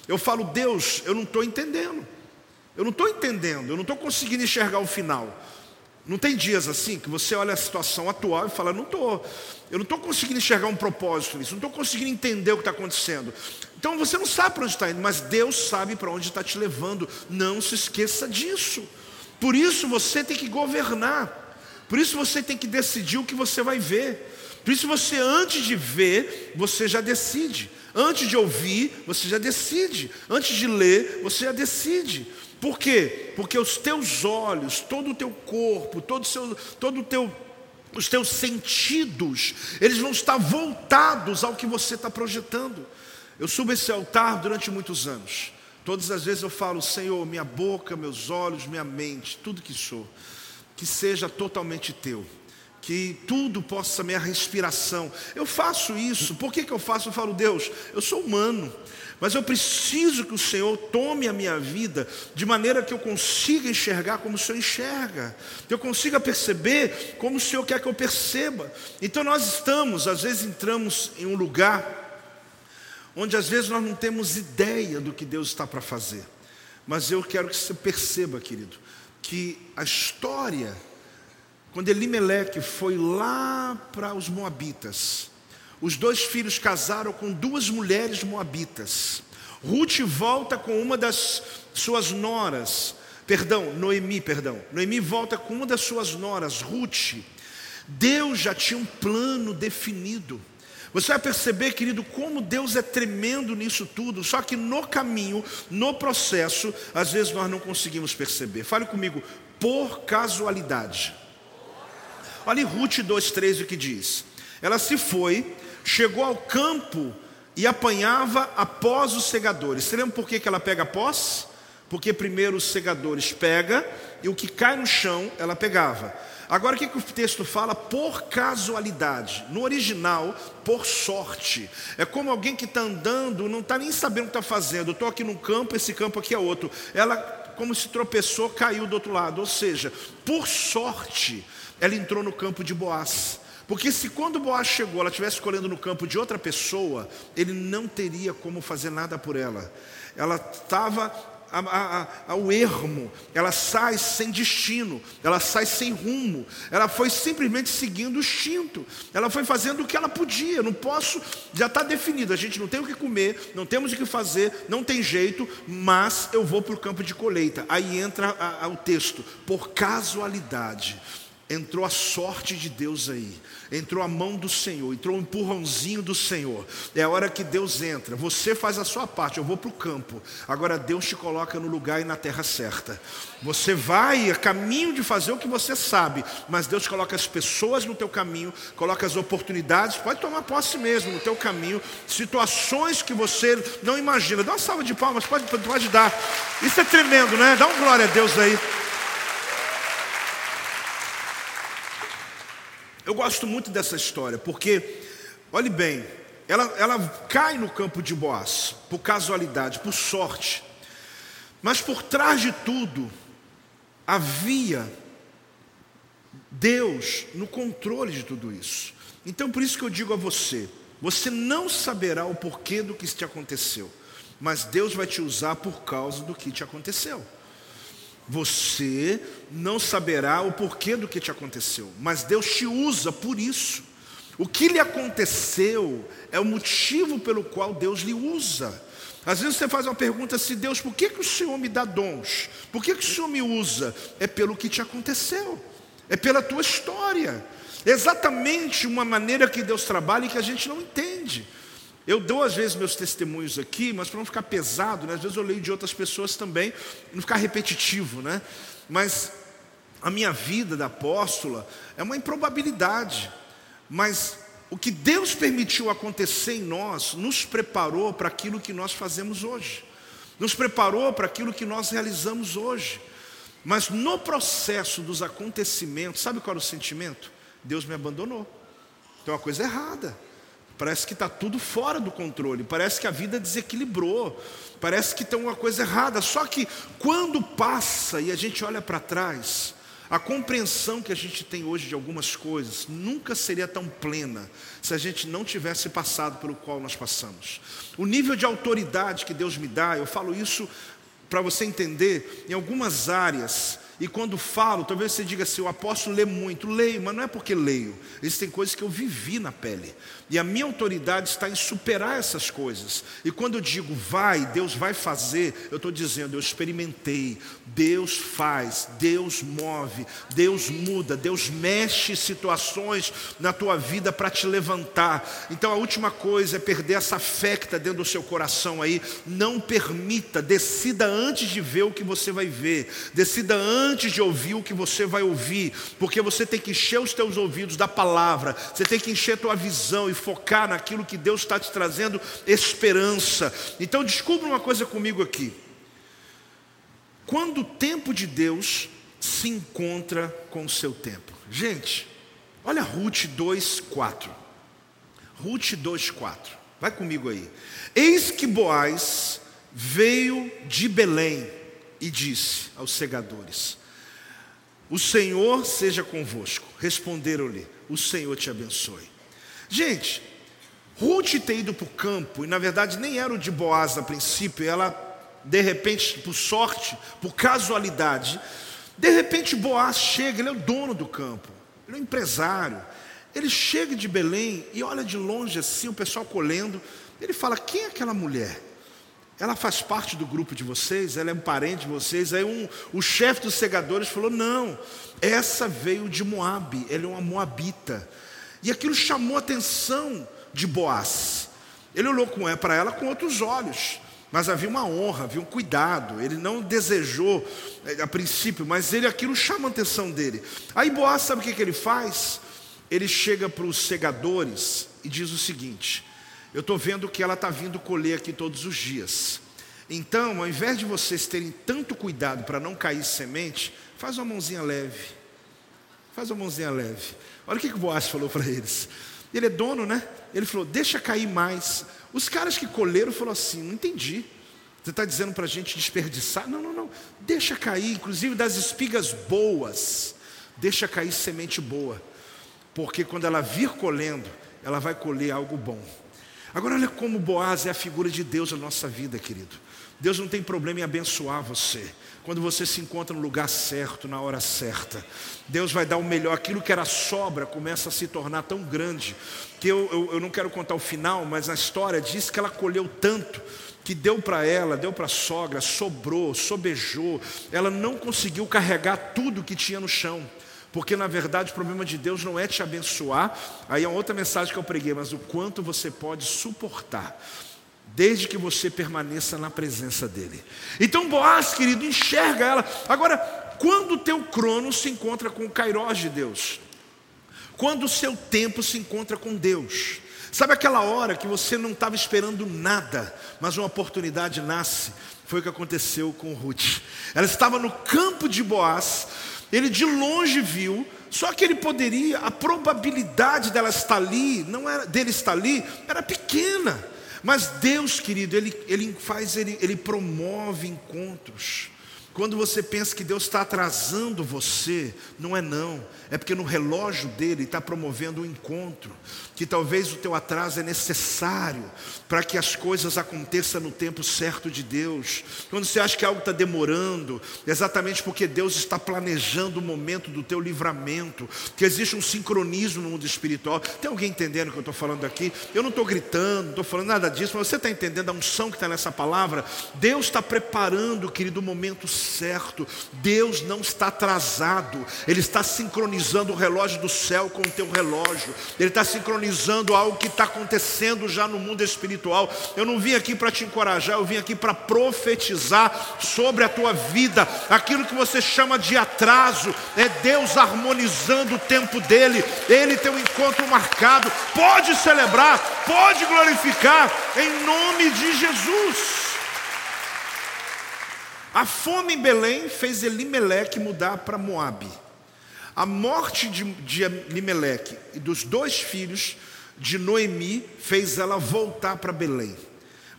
Eu falo, Deus, eu não estou entendendo. Eu não estou entendendo, eu não estou conseguindo enxergar o final. Não tem dias assim que você olha a situação atual e fala, não estou, eu não estou conseguindo enxergar um propósito nisso, não estou conseguindo entender o que está acontecendo. Então você não sabe para onde está indo, mas Deus sabe para onde está te levando. Não se esqueça disso. Por isso você tem que governar. Por isso você tem que decidir o que você vai ver. Por isso você, antes de ver, você já decide. Antes de ouvir, você já decide. Antes de ler, você já decide. Por quê? Porque os teus olhos, todo o teu corpo, todo o seu, todo o teu, os teus sentidos, eles vão estar voltados ao que você está projetando. Eu subo esse altar durante muitos anos. Todas as vezes eu falo, Senhor, minha boca, meus olhos, minha mente, tudo que sou, que seja totalmente teu que tudo possa, minha respiração. Eu faço isso, por que, que eu faço? Eu falo, Deus, eu sou humano, mas eu preciso que o Senhor tome a minha vida de maneira que eu consiga enxergar como o Senhor enxerga, que eu consiga perceber como o Senhor quer que eu perceba. Então nós estamos, às vezes entramos em um lugar onde às vezes nós não temos ideia do que Deus está para fazer. Mas eu quero que você perceba, querido, que a história, quando Elimeleque foi lá para os Moabitas, os dois filhos casaram com duas mulheres moabitas. Ruth volta com uma das suas noras, perdão, Noemi, perdão. Noemi volta com uma das suas noras, Ruth. Deus já tinha um plano definido. Você vai perceber, querido, como Deus é tremendo nisso tudo, só que no caminho, no processo, às vezes nós não conseguimos perceber. Fale comigo, por casualidade. Olha em Ruth 2,13 o que diz. Ela se foi chegou ao campo e apanhava após os segadores. Você lembra por que, ela pega após? Porque primeiro os segadores pega e o que cai no chão ela pegava. Agora o que, que o texto fala? Por casualidade. No original, por sorte. É como alguém que está andando, não está nem sabendo o que está fazendo. Estou aqui num campo, esse campo aqui é outro. Ela, como se tropeçou, caiu do outro lado. Ou seja, por sorte, ela entrou no campo de Boaz. Porque se quando Boaz chegou, ela estivesse escolhendo no campo de outra pessoa, ele não teria como fazer nada por ela. Ela estava ao ermo, ela sai sem destino, ela sai sem rumo, ela foi simplesmente seguindo o instinto, ela foi fazendo o que ela podia. Não posso, já está definido, a gente não tem o que comer, não temos o que fazer, não tem jeito, mas eu vou para o campo de colheita. Aí entra a, a, o texto, por casualidade Entrou a sorte de Deus aí, entrou a mão do Senhor, entrou o um empurrãozinho do Senhor. É a hora que Deus entra. Você faz a sua parte, eu vou para o campo. Agora Deus te coloca no lugar e na terra certa. Você vai a caminho de fazer o que você sabe, mas Deus coloca as pessoas no teu caminho, coloca as oportunidades, pode tomar posse mesmo no teu caminho, situações que você não imagina. Dá uma salva de palmas, pode, pode dar. Isso é tremendo, né? Dá um glória a Deus aí. Eu gosto muito dessa história, porque, olhe bem, ela, ela cai no campo de Boaz, por casualidade, por sorte. Mas por trás de tudo, havia Deus no controle de tudo isso. Então, por isso que eu digo a você: você não saberá o porquê do que te aconteceu, mas Deus vai te usar por causa do que te aconteceu. Você não saberá o porquê do que te aconteceu, mas Deus te usa por isso. O que lhe aconteceu é o motivo pelo qual Deus lhe usa. Às vezes você faz uma pergunta assim, Deus, por que, que o Senhor me dá dons? Por que, que o Senhor me usa? É pelo que te aconteceu, é pela tua história. É exatamente uma maneira que Deus trabalha e que a gente não entende. Eu dou às vezes meus testemunhos aqui, mas para não ficar pesado, né? às vezes eu leio de outras pessoas também, não ficar repetitivo, né? Mas a minha vida da apóstola é uma improbabilidade, mas o que Deus permitiu acontecer em nós nos preparou para aquilo que nós fazemos hoje, nos preparou para aquilo que nós realizamos hoje. Mas no processo dos acontecimentos, sabe qual era o sentimento? Deus me abandonou. Tem uma coisa errada. Parece que está tudo fora do controle, parece que a vida desequilibrou, parece que tem uma coisa errada. Só que quando passa e a gente olha para trás, a compreensão que a gente tem hoje de algumas coisas nunca seria tão plena se a gente não tivesse passado pelo qual nós passamos. O nível de autoridade que Deus me dá, eu falo isso para você entender, em algumas áreas e quando falo, talvez você diga assim: o apóstolo lê muito. Leio, mas não é porque leio. Existem coisas que eu vivi na pele. E a minha autoridade está em superar essas coisas. E quando eu digo vai, Deus vai fazer, eu estou dizendo, eu experimentei. Deus faz, Deus move, Deus muda, Deus mexe situações na tua vida para te levantar. Então a última coisa é perder essa fé que está dentro do seu coração aí. Não permita, decida antes de ver o que você vai ver. Decida antes de ouvir o que você vai ouvir, porque você tem que encher os teus ouvidos da palavra, você tem que encher a tua visão e focar naquilo que Deus está te trazendo esperança. Então descubra uma coisa comigo aqui. Quando o tempo de Deus se encontra com o seu tempo. Gente, olha Ruth 2:4. Ruth 2:4. Vai comigo aí. Eis que Boaz veio de Belém e disse aos segadores: O Senhor seja convosco. Responderam-lhe: O Senhor te abençoe. Gente, Ruth ter ido para o campo, e na verdade nem era o de Boaz a princípio, ela, de repente, por sorte, por casualidade, de repente Boaz chega, ele é o dono do campo, ele é um empresário. Ele chega de Belém e olha de longe assim, o pessoal colhendo. Ele fala: Quem é aquela mulher? Ela faz parte do grupo de vocês, ela é um parente de vocês. Aí um, o chefe dos segadores falou: Não, essa veio de Moabe, ela é uma moabita. E aquilo chamou a atenção de Boaz. Ele olhou para ela com outros olhos, mas havia uma honra, havia um cuidado. Ele não desejou eh, a princípio, mas ele aquilo chama a atenção dele. Aí Boaz sabe o que, que ele faz? Ele chega para os segadores e diz o seguinte: eu estou vendo que ela está vindo colher aqui todos os dias. Então, ao invés de vocês terem tanto cuidado para não cair semente, faz uma mãozinha leve. Faz uma mãozinha leve. Olha o que, que o Boaz falou para eles. Ele é dono, né? Ele falou: deixa cair mais. Os caras que colheram falaram assim: não entendi. Você está dizendo para a gente desperdiçar? Não, não, não. Deixa cair, inclusive das espigas boas. Deixa cair semente boa. Porque quando ela vir colhendo, ela vai colher algo bom. Agora, olha como Boaz é a figura de Deus na nossa vida, querido. Deus não tem problema em abençoar você. Quando você se encontra no lugar certo, na hora certa, Deus vai dar o melhor. Aquilo que era sobra começa a se tornar tão grande que eu, eu, eu não quero contar o final, mas a história diz que ela colheu tanto que deu para ela, deu para a sogra, sobrou, sobejou. Ela não conseguiu carregar tudo que tinha no chão Porque na verdade o problema de Deus não é te abençoar, aí é outra mensagem que eu preguei, mas o quanto você pode suportar desde que você permaneça na presença dele. Então Boaz, querido, enxerga ela. Agora, quando o teu crono se encontra com o Kairos de Deus, quando o seu tempo se encontra com Deus, sabe aquela hora que você não estava esperando nada, mas uma oportunidade nasce? Foi o que aconteceu com Ruth. Ela estava no campo de Boaz, ele de longe viu, só que ele poderia, a probabilidade dela estar ali, não era dele estar ali, era pequena. Mas Deus, querido, ele, ele faz, ele, ele promove encontros. Quando você pensa que Deus está atrasando você, não é não, é porque no relógio dele está promovendo um encontro, que talvez o teu atraso é necessário para que as coisas aconteçam no tempo certo de Deus. Quando você acha que algo está demorando, é exatamente porque Deus está planejando o momento do teu livramento, que existe um sincronismo no mundo espiritual. Tem alguém entendendo o que eu estou falando aqui? Eu não estou gritando, não estou falando nada disso, mas você está entendendo a unção que está nessa palavra? Deus está preparando, querido, o momento certo. Deus não está atrasado, Ele está sincronizando o relógio do céu com o teu relógio, Ele está sincronizando algo que está acontecendo já no mundo espiritual. Eu não vim aqui para te encorajar, eu vim aqui para profetizar sobre a tua vida. Aquilo que você chama de atraso é Deus harmonizando o tempo dele, Ele tem um encontro marcado. Pode celebrar, pode glorificar, em nome de Jesus. A fome em Belém fez Elimeleque mudar para Moabe. A morte de, de Elimeleque e dos dois filhos de Noemi fez ela voltar para Belém.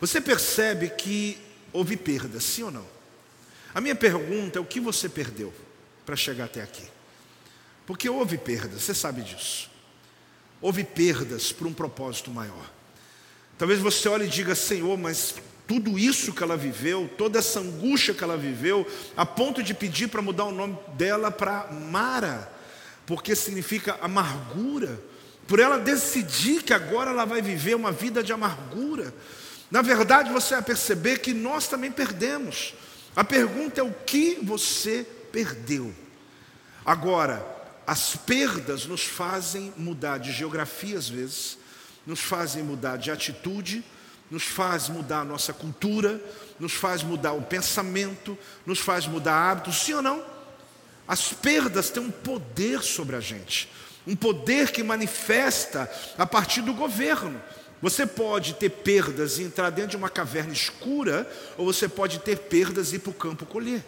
Você percebe que houve perda, sim ou não? A minha pergunta é o que você perdeu para chegar até aqui? Porque houve perdas, você sabe disso. Houve perdas por um propósito maior. Talvez você olhe e diga, Senhor, mas tudo isso que ela viveu, toda essa angústia que ela viveu, a ponto de pedir para mudar o nome dela para Mara, porque significa amargura, por ela decidir que agora ela vai viver uma vida de amargura. Na verdade, você vai perceber que nós também perdemos. A pergunta é o que você perdeu. Agora, as perdas nos fazem mudar de geografia às vezes, nos fazem mudar de atitude, nos faz mudar a nossa cultura, nos faz mudar o pensamento, nos faz mudar hábitos, sim ou não? As perdas têm um poder sobre a gente, um poder que manifesta a partir do governo. Você pode ter perdas e entrar dentro de uma caverna escura, ou você pode ter perdas e ir para o campo colher.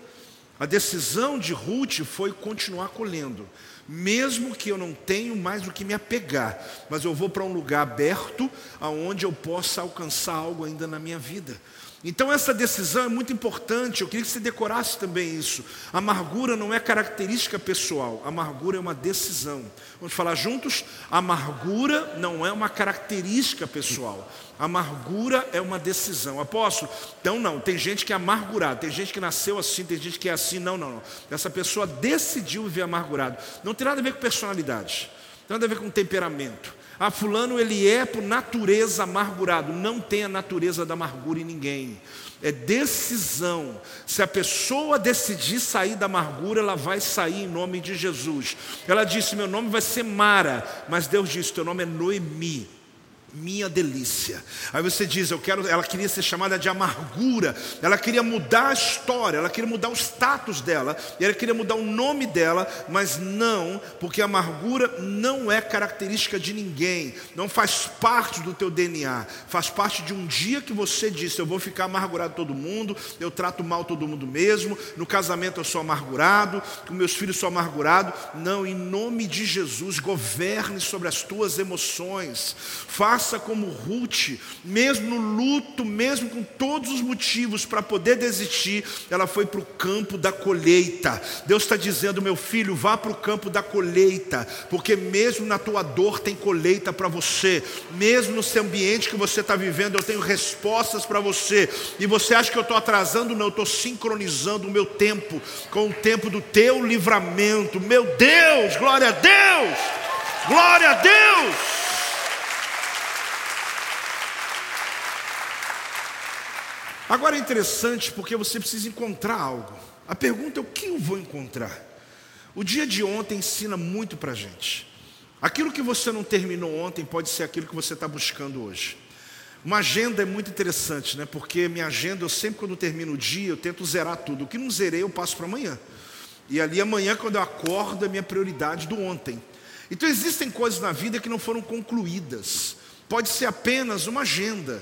A decisão de Ruth foi continuar colhendo mesmo que eu não tenho mais o que me apegar, mas eu vou para um lugar aberto aonde eu possa alcançar algo ainda na minha vida. Então essa decisão é muito importante, eu queria que você decorasse também isso. Amargura não é característica pessoal, amargura é uma decisão. Vamos falar juntos? Amargura não é uma característica pessoal. Amargura é uma decisão. Apóstolo, então não, tem gente que é amargurado, tem gente que nasceu assim, tem gente que é assim. Não, não, não. Essa pessoa decidiu viver amargurado. Não tem nada a ver com personalidade, não tem nada a ver com temperamento. Ah, fulano ele é por natureza amargurado. Não tem a natureza da amargura em ninguém. É decisão. Se a pessoa decidir sair da amargura, ela vai sair em nome de Jesus. Ela disse: Meu nome vai ser Mara, mas Deus disse: Teu nome é Noemi minha delícia. Aí você diz, eu quero, ela queria ser chamada de amargura, ela queria mudar a história, ela queria mudar o status dela, ela queria mudar o nome dela, mas não, porque a amargura não é característica de ninguém, não faz parte do teu DNA, faz parte de um dia que você disse, eu vou ficar amargurado todo mundo, eu trato mal todo mundo mesmo, no casamento eu sou amargurado, com meus filhos sou amargurado. Não, em nome de Jesus, governe sobre as tuas emoções. Faça faça como Ruth, mesmo no luto, mesmo com todos os motivos para poder desistir, ela foi para o campo da colheita. Deus está dizendo, meu filho, vá para o campo da colheita, porque mesmo na tua dor tem colheita para você, mesmo no seu ambiente que você está vivendo, eu tenho respostas para você. E você acha que eu estou atrasando? Não, eu estou sincronizando o meu tempo com o tempo do teu livramento. Meu Deus, glória a Deus! Glória a Deus! Agora é interessante porque você precisa encontrar algo. A pergunta é o que eu vou encontrar? O dia de ontem ensina muito para a gente. Aquilo que você não terminou ontem pode ser aquilo que você está buscando hoje. Uma agenda é muito interessante, né? Porque minha agenda, eu sempre quando termino o dia, eu tento zerar tudo. O que não zerei, eu passo para amanhã. E ali amanhã, quando eu acordo, é minha prioridade do ontem. Então existem coisas na vida que não foram concluídas. Pode ser apenas uma agenda,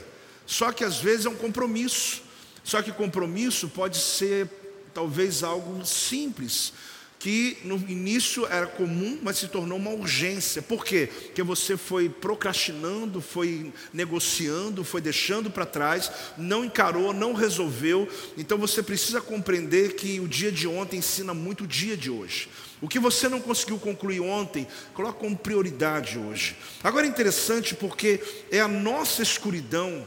só que às vezes é um compromisso. Só que compromisso pode ser talvez algo simples que no início era comum, mas se tornou uma urgência. Por quê? Porque você foi procrastinando, foi negociando, foi deixando para trás, não encarou, não resolveu. Então você precisa compreender que o dia de ontem ensina muito o dia de hoje. O que você não conseguiu concluir ontem, coloca como prioridade hoje. Agora é interessante porque é a nossa escuridão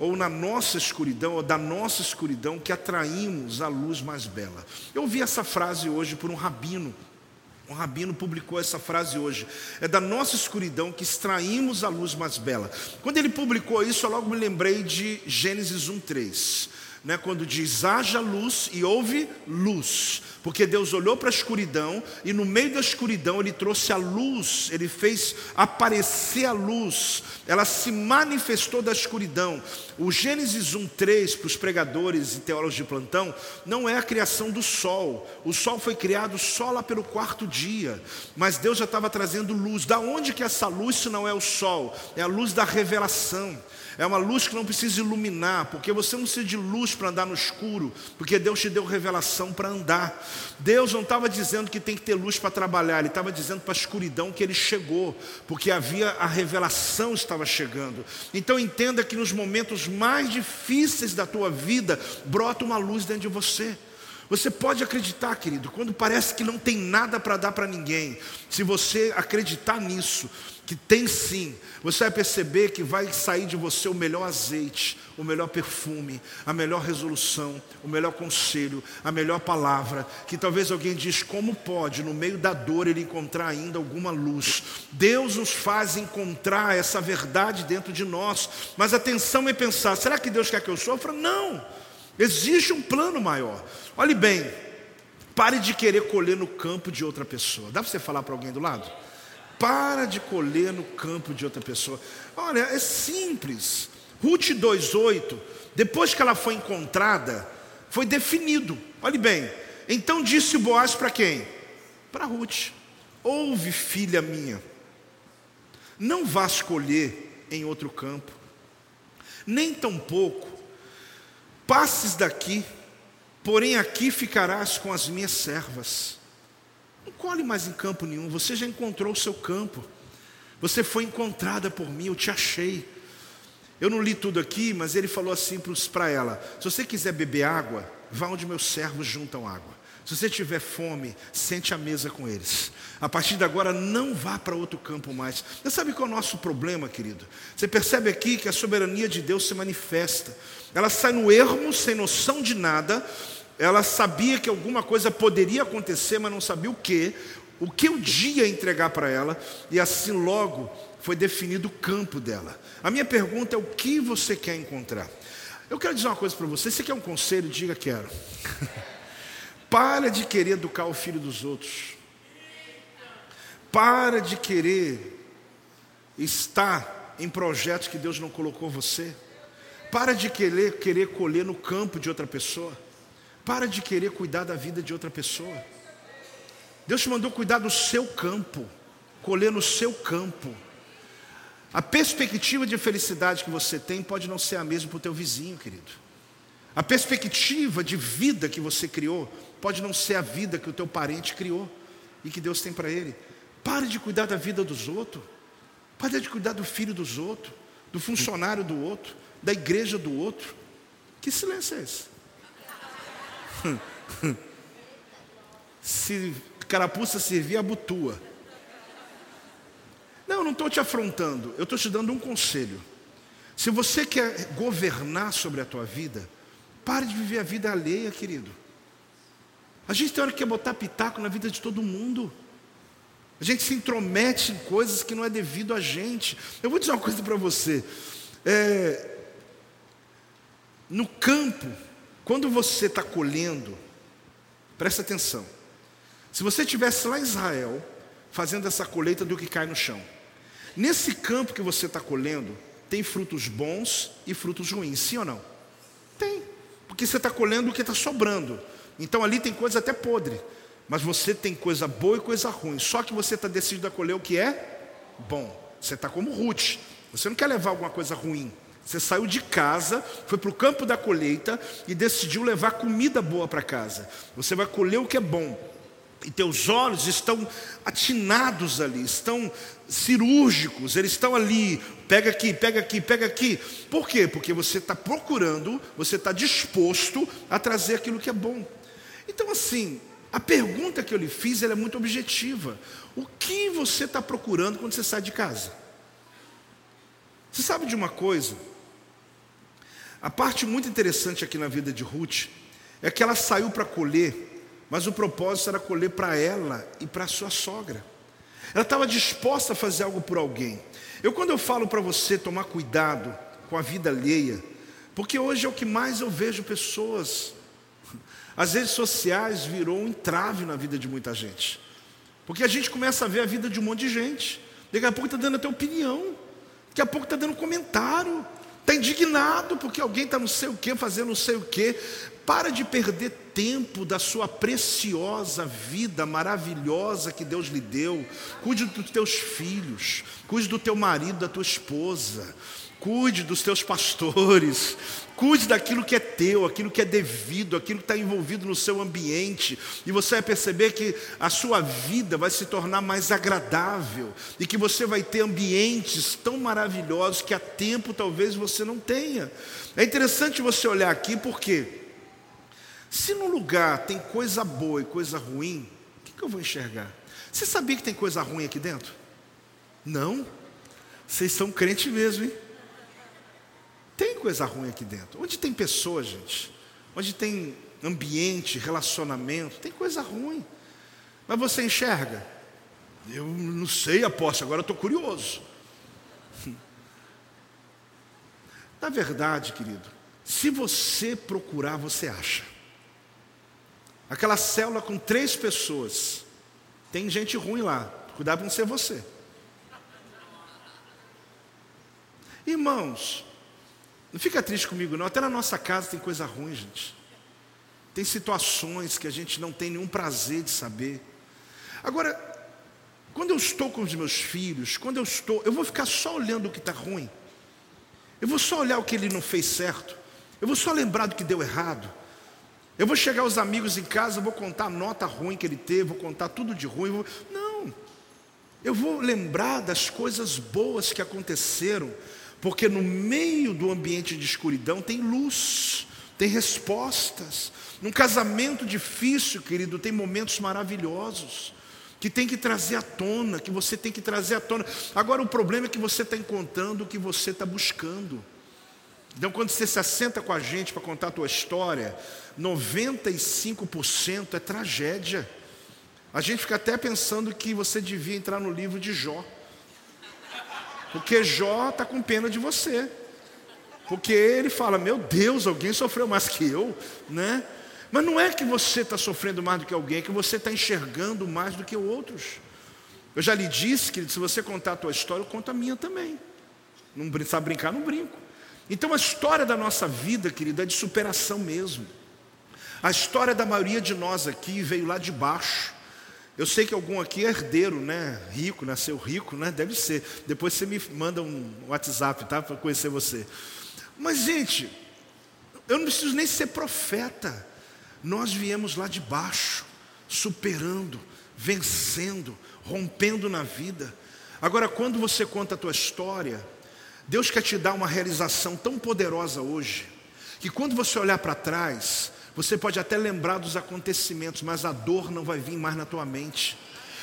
ou na nossa escuridão, ou da nossa escuridão, que atraímos a luz mais bela. Eu ouvi essa frase hoje por um rabino. Um rabino publicou essa frase hoje. É da nossa escuridão que extraímos a luz mais bela. Quando ele publicou isso, eu logo me lembrei de Gênesis 1:3 né, quando diz haja luz e houve luz, porque Deus olhou para a escuridão e no meio da escuridão Ele trouxe a luz, Ele fez aparecer a luz, ela se manifestou da escuridão. O Gênesis 1,3 para os pregadores e teólogos de plantão não é a criação do sol, o sol foi criado só lá pelo quarto dia, mas Deus já estava trazendo luz. Da onde que essa luz se não é o sol? É a luz da revelação. É uma luz que não precisa iluminar, porque você não precisa de luz para andar no escuro, porque Deus te deu revelação para andar. Deus não estava dizendo que tem que ter luz para trabalhar, Ele estava dizendo para a escuridão que Ele chegou, porque havia a revelação estava chegando. Então entenda que nos momentos mais difíceis da tua vida, brota uma luz dentro de você. Você pode acreditar, querido, quando parece que não tem nada para dar para ninguém, se você acreditar nisso, que tem sim, você vai perceber que vai sair de você o melhor azeite, o melhor perfume, a melhor resolução, o melhor conselho, a melhor palavra. Que talvez alguém diz: como pode, no meio da dor, ele encontrar ainda alguma luz? Deus nos faz encontrar essa verdade dentro de nós. Mas atenção é pensar: será que Deus quer que eu sofra? Não. Existe um plano maior. Olhe bem, pare de querer colher no campo de outra pessoa. Dá para você falar para alguém do lado? Para de colher no campo de outra pessoa. Olha, é simples. Ruth 2,8, depois que ela foi encontrada, foi definido. Olhe bem. Então disse Boaz para quem? Para Ruth: Ouve, filha minha, não vá escolher em outro campo, nem tampouco passes daqui, porém aqui ficarás com as minhas servas. Não colhe mais em campo nenhum, você já encontrou o seu campo. Você foi encontrada por mim, eu te achei. Eu não li tudo aqui, mas ele falou assim para ela: se você quiser beber água, vá onde meus servos juntam água. Se você tiver fome, sente à mesa com eles. A partir de agora, não vá para outro campo mais. Você sabe qual é o nosso problema, querido? Você percebe aqui que a soberania de Deus se manifesta. Ela sai no ermo, sem noção de nada, ela sabia que alguma coisa poderia acontecer, mas não sabia o que, o que o dia entregar para ela, e assim logo foi definido o campo dela. A minha pergunta é: o que você quer encontrar? Eu quero dizer uma coisa para você: você quer um conselho? Diga quero. Para de querer educar o filho dos outros. Para de querer estar em projetos que Deus não colocou você. Para de querer, querer colher no campo de outra pessoa. Para de querer cuidar da vida de outra pessoa. Deus te mandou cuidar do seu campo, colher no seu campo. A perspectiva de felicidade que você tem pode não ser a mesma para o teu vizinho, querido. A perspectiva de vida que você criou pode não ser a vida que o teu parente criou e que Deus tem para ele. Pare de cuidar da vida dos outros. Pare de cuidar do filho dos outros, do funcionário do outro, da igreja do outro. Que silêncio é esse? Se carapuça servir, abutua. Não, eu não estou te afrontando, eu estou te dando um conselho. Se você quer governar sobre a tua vida, pare de viver a vida alheia, querido. A gente tem hora que quer botar pitaco na vida de todo mundo. A gente se intromete em coisas que não é devido a gente. Eu vou dizer uma coisa para você. É, no campo, quando você está colhendo, presta atenção. Se você estivesse lá em Israel, fazendo essa colheita do que cai no chão, nesse campo que você está colhendo, tem frutos bons e frutos ruins, sim ou não? Tem, porque você está colhendo o que está sobrando. Então ali tem coisa até podre, mas você tem coisa boa e coisa ruim. Só que você está decidido a colher o que é bom. Você está como Ruth. Você não quer levar alguma coisa ruim. Você saiu de casa, foi para o campo da colheita e decidiu levar comida boa para casa. Você vai colher o que é bom. E teus olhos estão atinados ali, estão cirúrgicos, eles estão ali. Pega aqui, pega aqui, pega aqui. Por quê? Porque você está procurando, você está disposto a trazer aquilo que é bom. Então, assim, a pergunta que eu lhe fiz é muito objetiva. O que você está procurando quando você sai de casa? Você sabe de uma coisa? A parte muito interessante aqui na vida de Ruth é que ela saiu para colher, mas o propósito era colher para ela e para sua sogra. Ela estava disposta a fazer algo por alguém. Eu, quando eu falo para você tomar cuidado com a vida alheia, porque hoje é o que mais eu vejo pessoas. As redes sociais virou um entrave na vida de muita gente. Porque a gente começa a ver a vida de um monte de gente. Daqui a pouco está dando até opinião. Daqui a pouco está dando comentário. Está indignado porque alguém está não sei o que, fazendo não sei o que. Para de perder tempo da sua preciosa vida maravilhosa que Deus lhe deu. Cuide dos teus filhos, cuide do teu marido, da tua esposa. Cuide dos teus pastores, cuide daquilo que é teu, aquilo que é devido, aquilo que está envolvido no seu ambiente, e você vai perceber que a sua vida vai se tornar mais agradável, e que você vai ter ambientes tão maravilhosos que há tempo talvez você não tenha. É interessante você olhar aqui, porque se no lugar tem coisa boa e coisa ruim, o que, que eu vou enxergar? Você sabia que tem coisa ruim aqui dentro? Não? Vocês são crentes mesmo, hein? Tem coisa ruim aqui dentro. Onde tem pessoas, gente, onde tem ambiente, relacionamento, tem coisa ruim. Mas você enxerga? Eu não sei, aposto, agora estou curioso. Na verdade, querido, se você procurar, você acha. Aquela célula com três pessoas, tem gente ruim lá, cuidado para não ser você. Irmãos, não fica triste comigo, não. Até na nossa casa tem coisa ruim, gente. Tem situações que a gente não tem nenhum prazer de saber. Agora, quando eu estou com os meus filhos, quando eu estou, eu vou ficar só olhando o que está ruim. Eu vou só olhar o que ele não fez certo. Eu vou só lembrar do que deu errado. Eu vou chegar aos amigos em casa, vou contar a nota ruim que ele teve, vou contar tudo de ruim. Vou... Não. Eu vou lembrar das coisas boas que aconteceram porque no meio do ambiente de escuridão tem luz, tem respostas. Num casamento difícil, querido, tem momentos maravilhosos que tem que trazer à tona, que você tem que trazer à tona. Agora o problema é que você está encontrando o que você está buscando. Então, quando você se assenta com a gente para contar a tua história, 95% é tragédia. A gente fica até pensando que você devia entrar no livro de Jó. Porque Jó está com pena de você. Porque ele fala: Meu Deus, alguém sofreu mais que eu, né? Mas não é que você está sofrendo mais do que alguém, é que você está enxergando mais do que outros. Eu já lhe disse que se você contar a tua história, eu conto a minha também. Não sabe brincar, não brinco. Então a história da nossa vida, querida, é de superação mesmo. A história da maioria de nós aqui veio lá de baixo. Eu sei que algum aqui é herdeiro, né? Rico, nasceu rico, né? Deve ser. Depois você me manda um WhatsApp, tá? Para conhecer você. Mas, gente, eu não preciso nem ser profeta. Nós viemos lá de baixo, superando, vencendo, rompendo na vida. Agora, quando você conta a tua história, Deus quer te dar uma realização tão poderosa hoje, que quando você olhar para trás, você pode até lembrar dos acontecimentos, mas a dor não vai vir mais na tua mente.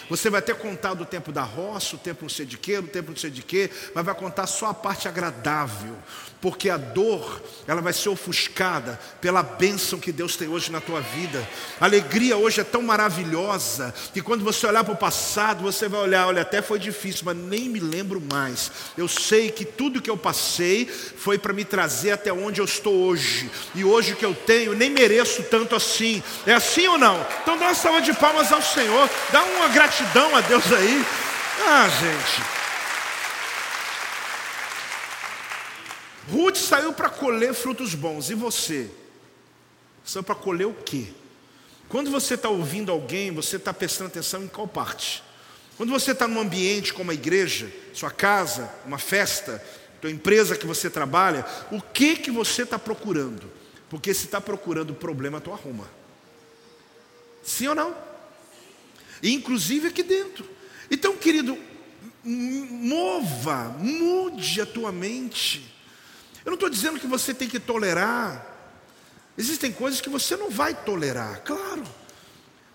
Você vai ter contado o tempo da roça, o tempo não sei de quê, o tempo não sei de quê, mas vai contar só a parte agradável, porque a dor, ela vai ser ofuscada pela bênção que Deus tem hoje na tua vida. A alegria hoje é tão maravilhosa que quando você olhar para o passado, você vai olhar, olha, até foi difícil, mas nem me lembro mais. Eu sei que tudo que eu passei foi para me trazer até onde eu estou hoje. E hoje o que eu tenho, nem mereço tanto assim. É assim ou não? Então dá uma salva de palmas ao Senhor, dá uma gratidão a Deus aí. Ah, gente. Ruth saiu para colher frutos bons. E você? Saiu para colher o quê? Quando você está ouvindo alguém, você está prestando atenção em qual parte? Quando você está num ambiente como a igreja, sua casa, uma festa, tua empresa que você trabalha, o que que você está procurando? Porque se está procurando problema, tu arruma. Sim ou não? Inclusive aqui dentro. Então, querido, mova, mude a tua mente. Eu não estou dizendo que você tem que tolerar. Existem coisas que você não vai tolerar, claro.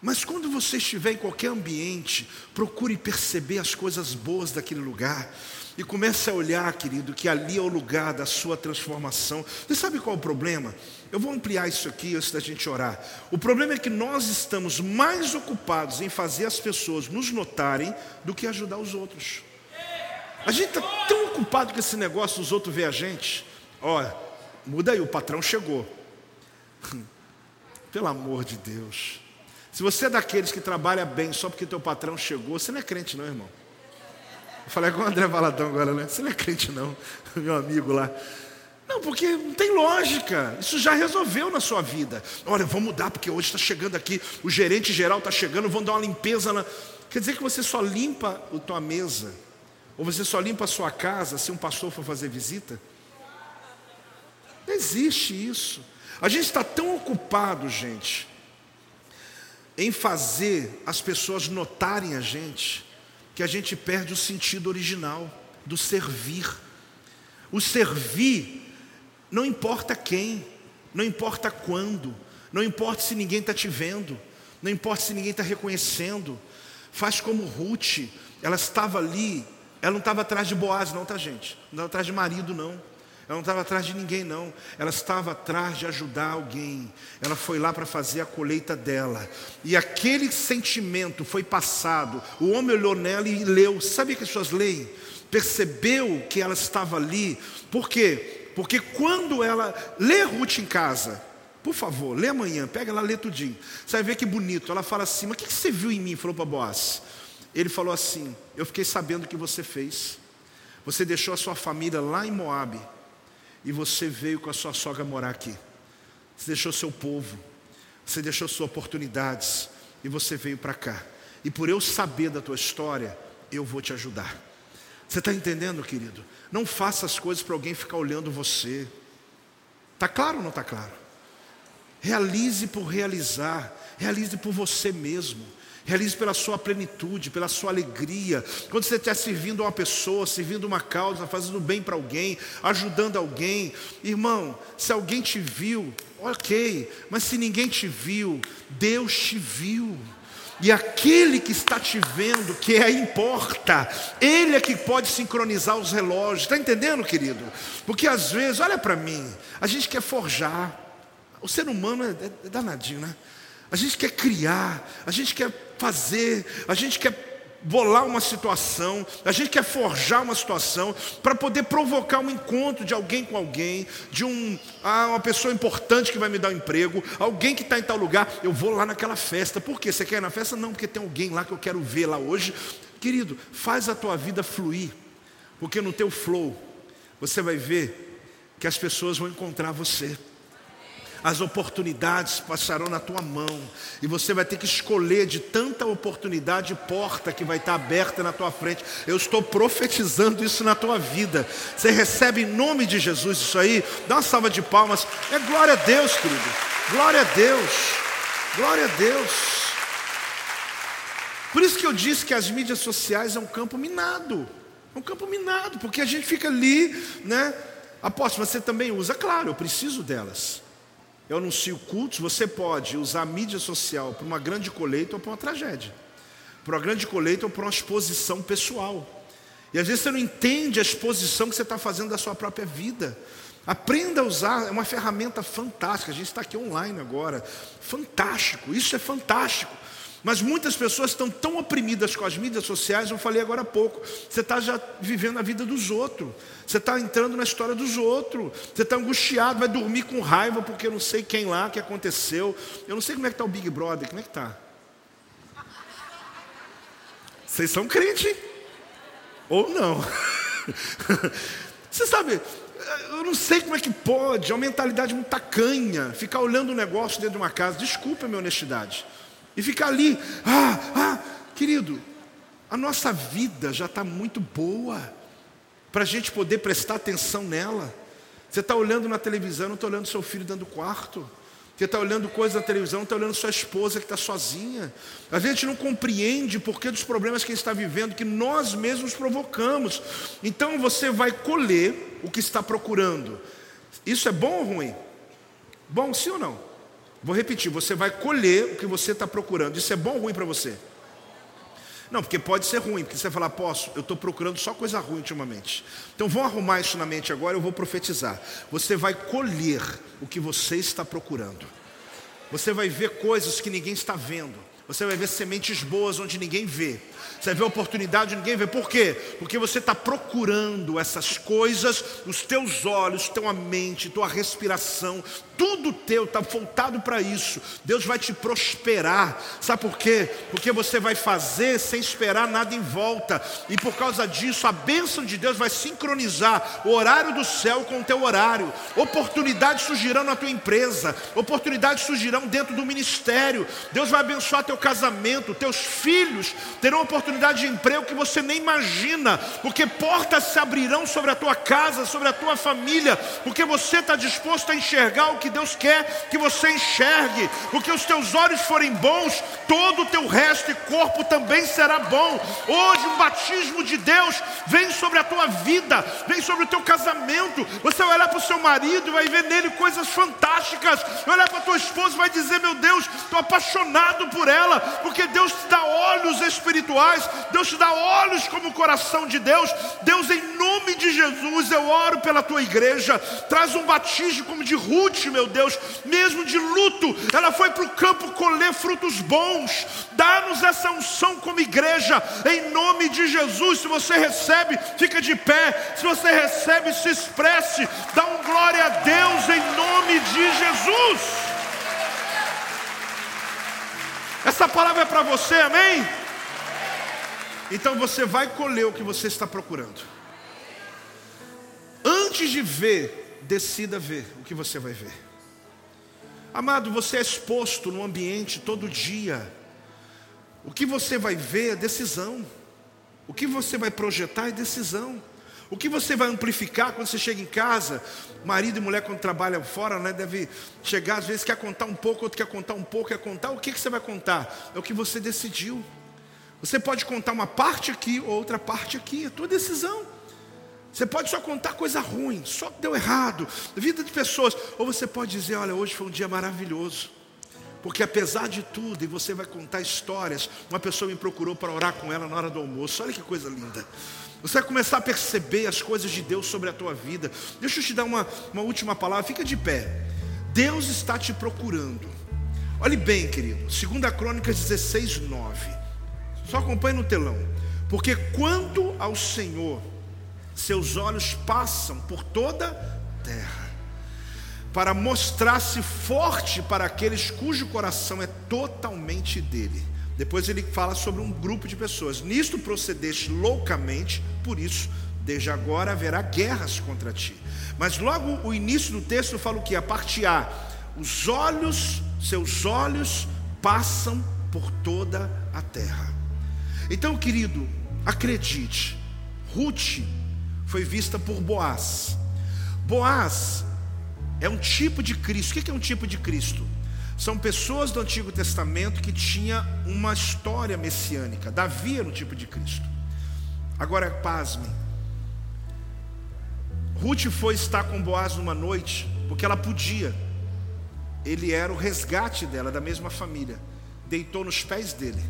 Mas quando você estiver em qualquer ambiente, procure perceber as coisas boas daquele lugar. E comece a olhar, querido, que ali é o lugar da sua transformação. Você sabe qual é o problema? Eu vou ampliar isso aqui antes da gente orar. O problema é que nós estamos mais ocupados em fazer as pessoas nos notarem do que ajudar os outros. A gente está tão ocupado com esse negócio dos outros ver a gente. Olha, muda aí, o patrão chegou. Pelo amor de Deus. Se você é daqueles que trabalha bem só porque teu patrão chegou, você não é crente não, irmão. Eu falei com o André Valadão agora, né? Você não é crente não, meu amigo lá. Não, porque não tem lógica. Isso já resolveu na sua vida. Olha, vou mudar porque hoje está chegando aqui, o gerente geral está chegando, vão dar uma limpeza na. Quer dizer que você só limpa a tua mesa, ou você só limpa a sua casa se um pastor for fazer visita? Não existe isso. A gente está tão ocupado, gente, em fazer as pessoas notarem a gente, que a gente perde o sentido original do servir. O servir não importa quem, não importa quando, não importa se ninguém está te vendo, não importa se ninguém está reconhecendo. Faz como Ruth, ela estava ali, ela não estava atrás de Boaz, não, tá, gente? Não estava atrás de marido, não. Ela não estava atrás de ninguém, não. Ela estava atrás de ajudar alguém. Ela foi lá para fazer a colheita dela. E aquele sentimento foi passado. O homem olhou nela e leu. Sabe que as pessoas leem? Percebeu que ela estava ali. Por quê? Porque quando ela lê Ruth em casa, por favor, lê amanhã, pega ela, lê tudinho. Você vai ver que bonito. Ela fala assim: Mas o que você viu em mim? Falou para Boaz. Ele falou assim: Eu fiquei sabendo o que você fez. Você deixou a sua família lá em Moabe e você veio com a sua sogra morar aqui. Você deixou seu povo, você deixou suas oportunidades e você veio para cá. E por eu saber da tua história, eu vou te ajudar. Você está entendendo, querido? Não faça as coisas para alguém ficar olhando você. Está claro ou não está claro? Realize por realizar, realize por você mesmo. Realize pela sua plenitude, pela sua alegria. Quando você estiver servindo uma pessoa, servindo uma causa, fazendo bem para alguém, ajudando alguém. Irmão, se alguém te viu, ok. Mas se ninguém te viu, Deus te viu. E aquele que está te vendo, que é importa, ele é que pode sincronizar os relógios. Está entendendo, querido? Porque às vezes, olha para mim, a gente quer forjar. O ser humano é, é danadinho, né? A gente quer criar, a gente quer fazer, a gente quer bolar uma situação, a gente quer forjar uma situação para poder provocar um encontro de alguém com alguém, de um, ah, uma pessoa importante que vai me dar um emprego, alguém que está em tal lugar, eu vou lá naquela festa. Por quê? Você quer ir na festa? Não, porque tem alguém lá que eu quero ver lá hoje. Querido, faz a tua vida fluir, porque no teu flow você vai ver que as pessoas vão encontrar você as oportunidades passarão na tua mão, e você vai ter que escolher de tanta oportunidade porta que vai estar aberta na tua frente. Eu estou profetizando isso na tua vida. Você recebe em nome de Jesus isso aí? Dá uma salva de palmas. É glória a Deus, querido. Glória a Deus. Glória a Deus. Por isso que eu disse que as mídias sociais é um campo minado. É um campo minado, porque a gente fica ali, né? Apóstolo, você também usa? Claro, eu preciso delas eu anuncio cultos, você pode usar a mídia social para uma grande colheita ou para uma tragédia. para uma grande colheita ou para uma exposição pessoal. E às vezes você não entende a exposição que você está fazendo da sua própria vida. Aprenda a usar, é uma ferramenta fantástica. A gente está aqui online agora. Fantástico, isso é fantástico. Mas muitas pessoas estão tão oprimidas com as mídias sociais, eu falei agora há pouco. Você está já vivendo a vida dos outros. Você está entrando na história dos outros. Você está angustiado, vai dormir com raiva porque eu não sei quem lá, que aconteceu. Eu não sei como é que está o Big Brother, como é que está? Vocês são crente? Ou não? Você sabe, eu não sei como é que pode, é uma mentalidade muito tacanha, ficar olhando um negócio dentro de uma casa, desculpa a minha honestidade, e ficar ali, ah, ah, querido, a nossa vida já está muito boa, para a gente poder prestar atenção nela. Você está olhando na televisão, não está olhando seu filho dentro do quarto. Você está olhando coisas na televisão, está olhando sua esposa que está sozinha. A gente não compreende porquê dos problemas que está vivendo, que nós mesmos provocamos. Então você vai colher o que está procurando. Isso é bom ou ruim? Bom, sim ou não? Vou repetir, você vai colher o que você está procurando. Isso é bom ou ruim para você? Não, porque pode ser ruim, porque você vai falar, posso, eu estou procurando só coisa ruim ultimamente. Então vamos arrumar isso na mente agora, eu vou profetizar. Você vai colher o que você está procurando. Você vai ver coisas que ninguém está vendo. Você vai ver sementes boas onde ninguém vê. Você vê oportunidade, ninguém vê. Por quê? Porque você está procurando essas coisas, os teus olhos, tua mente, tua respiração, tudo teu está voltado para isso. Deus vai te prosperar. Sabe por quê? Porque você vai fazer sem esperar nada em volta. E por causa disso, a bênção de Deus vai sincronizar o horário do céu com o teu horário. Oportunidades surgirão na tua empresa, oportunidades surgirão dentro do ministério. Deus vai abençoar teu casamento, teus filhos terão oportunidade de emprego que você nem imagina, porque portas se abrirão sobre a tua casa, sobre a tua família, porque você está disposto a enxergar o que Deus quer que você enxergue, porque os teus olhos forem bons, todo o teu resto e corpo também será bom. Hoje, um batismo de Deus vem sobre a tua vida, vem sobre o teu casamento. Você vai olhar para o seu marido e vai ver nele coisas fantásticas, vai olhar para a tua esposa e vai dizer: Meu Deus, estou apaixonado por ela, porque Deus te dá olhos espirituais Deus te dá olhos como o coração de Deus. Deus, em nome de Jesus, eu oro pela tua igreja. Traz um batismo como de Ruth, meu Deus, mesmo de luto. Ela foi para o campo colher frutos bons. Dá-nos essa unção como igreja, em nome de Jesus. Se você recebe, fica de pé. Se você recebe, se expresse. Dá um glória a Deus em nome de Jesus. Essa palavra é para você, amém? Então você vai colher o que você está procurando. Antes de ver, decida ver o que você vai ver. Amado, você é exposto no ambiente todo dia. O que você vai ver é decisão. O que você vai projetar é decisão. O que você vai amplificar quando você chega em casa? Marido e mulher, quando trabalham fora, né, deve chegar, às vezes quer contar um pouco, outro quer contar um pouco, quer contar. O que, que você vai contar? É o que você decidiu. Você pode contar uma parte aqui, outra parte aqui, é tua decisão. Você pode só contar coisa ruim, só deu errado, vida de pessoas. Ou você pode dizer: Olha, hoje foi um dia maravilhoso. Porque apesar de tudo, e você vai contar histórias, uma pessoa me procurou para orar com ela na hora do almoço. Olha que coisa linda. Você vai começar a perceber as coisas de Deus sobre a tua vida. Deixa eu te dar uma, uma última palavra, fica de pé. Deus está te procurando. Olhe bem, querido. 2 Crônicas 16, 9. Só acompanhe no telão. Porque quanto ao Senhor, seus olhos passam por toda a terra, para mostrar-se forte para aqueles cujo coração é totalmente dele. Depois ele fala sobre um grupo de pessoas. Nisto procedeste loucamente, por isso, desde agora haverá guerras contra ti. Mas logo o início do texto fala o que? A parte A: os olhos, seus olhos passam por toda a terra. Então, querido, acredite, Ruth foi vista por Boaz. Boaz é um tipo de Cristo. O que é um tipo de Cristo? São pessoas do Antigo Testamento que tinha uma história messiânica. Davi era um tipo de Cristo. Agora, pasme. Ruth foi estar com Boaz numa noite, porque ela podia. Ele era o resgate dela, da mesma família. Deitou nos pés dele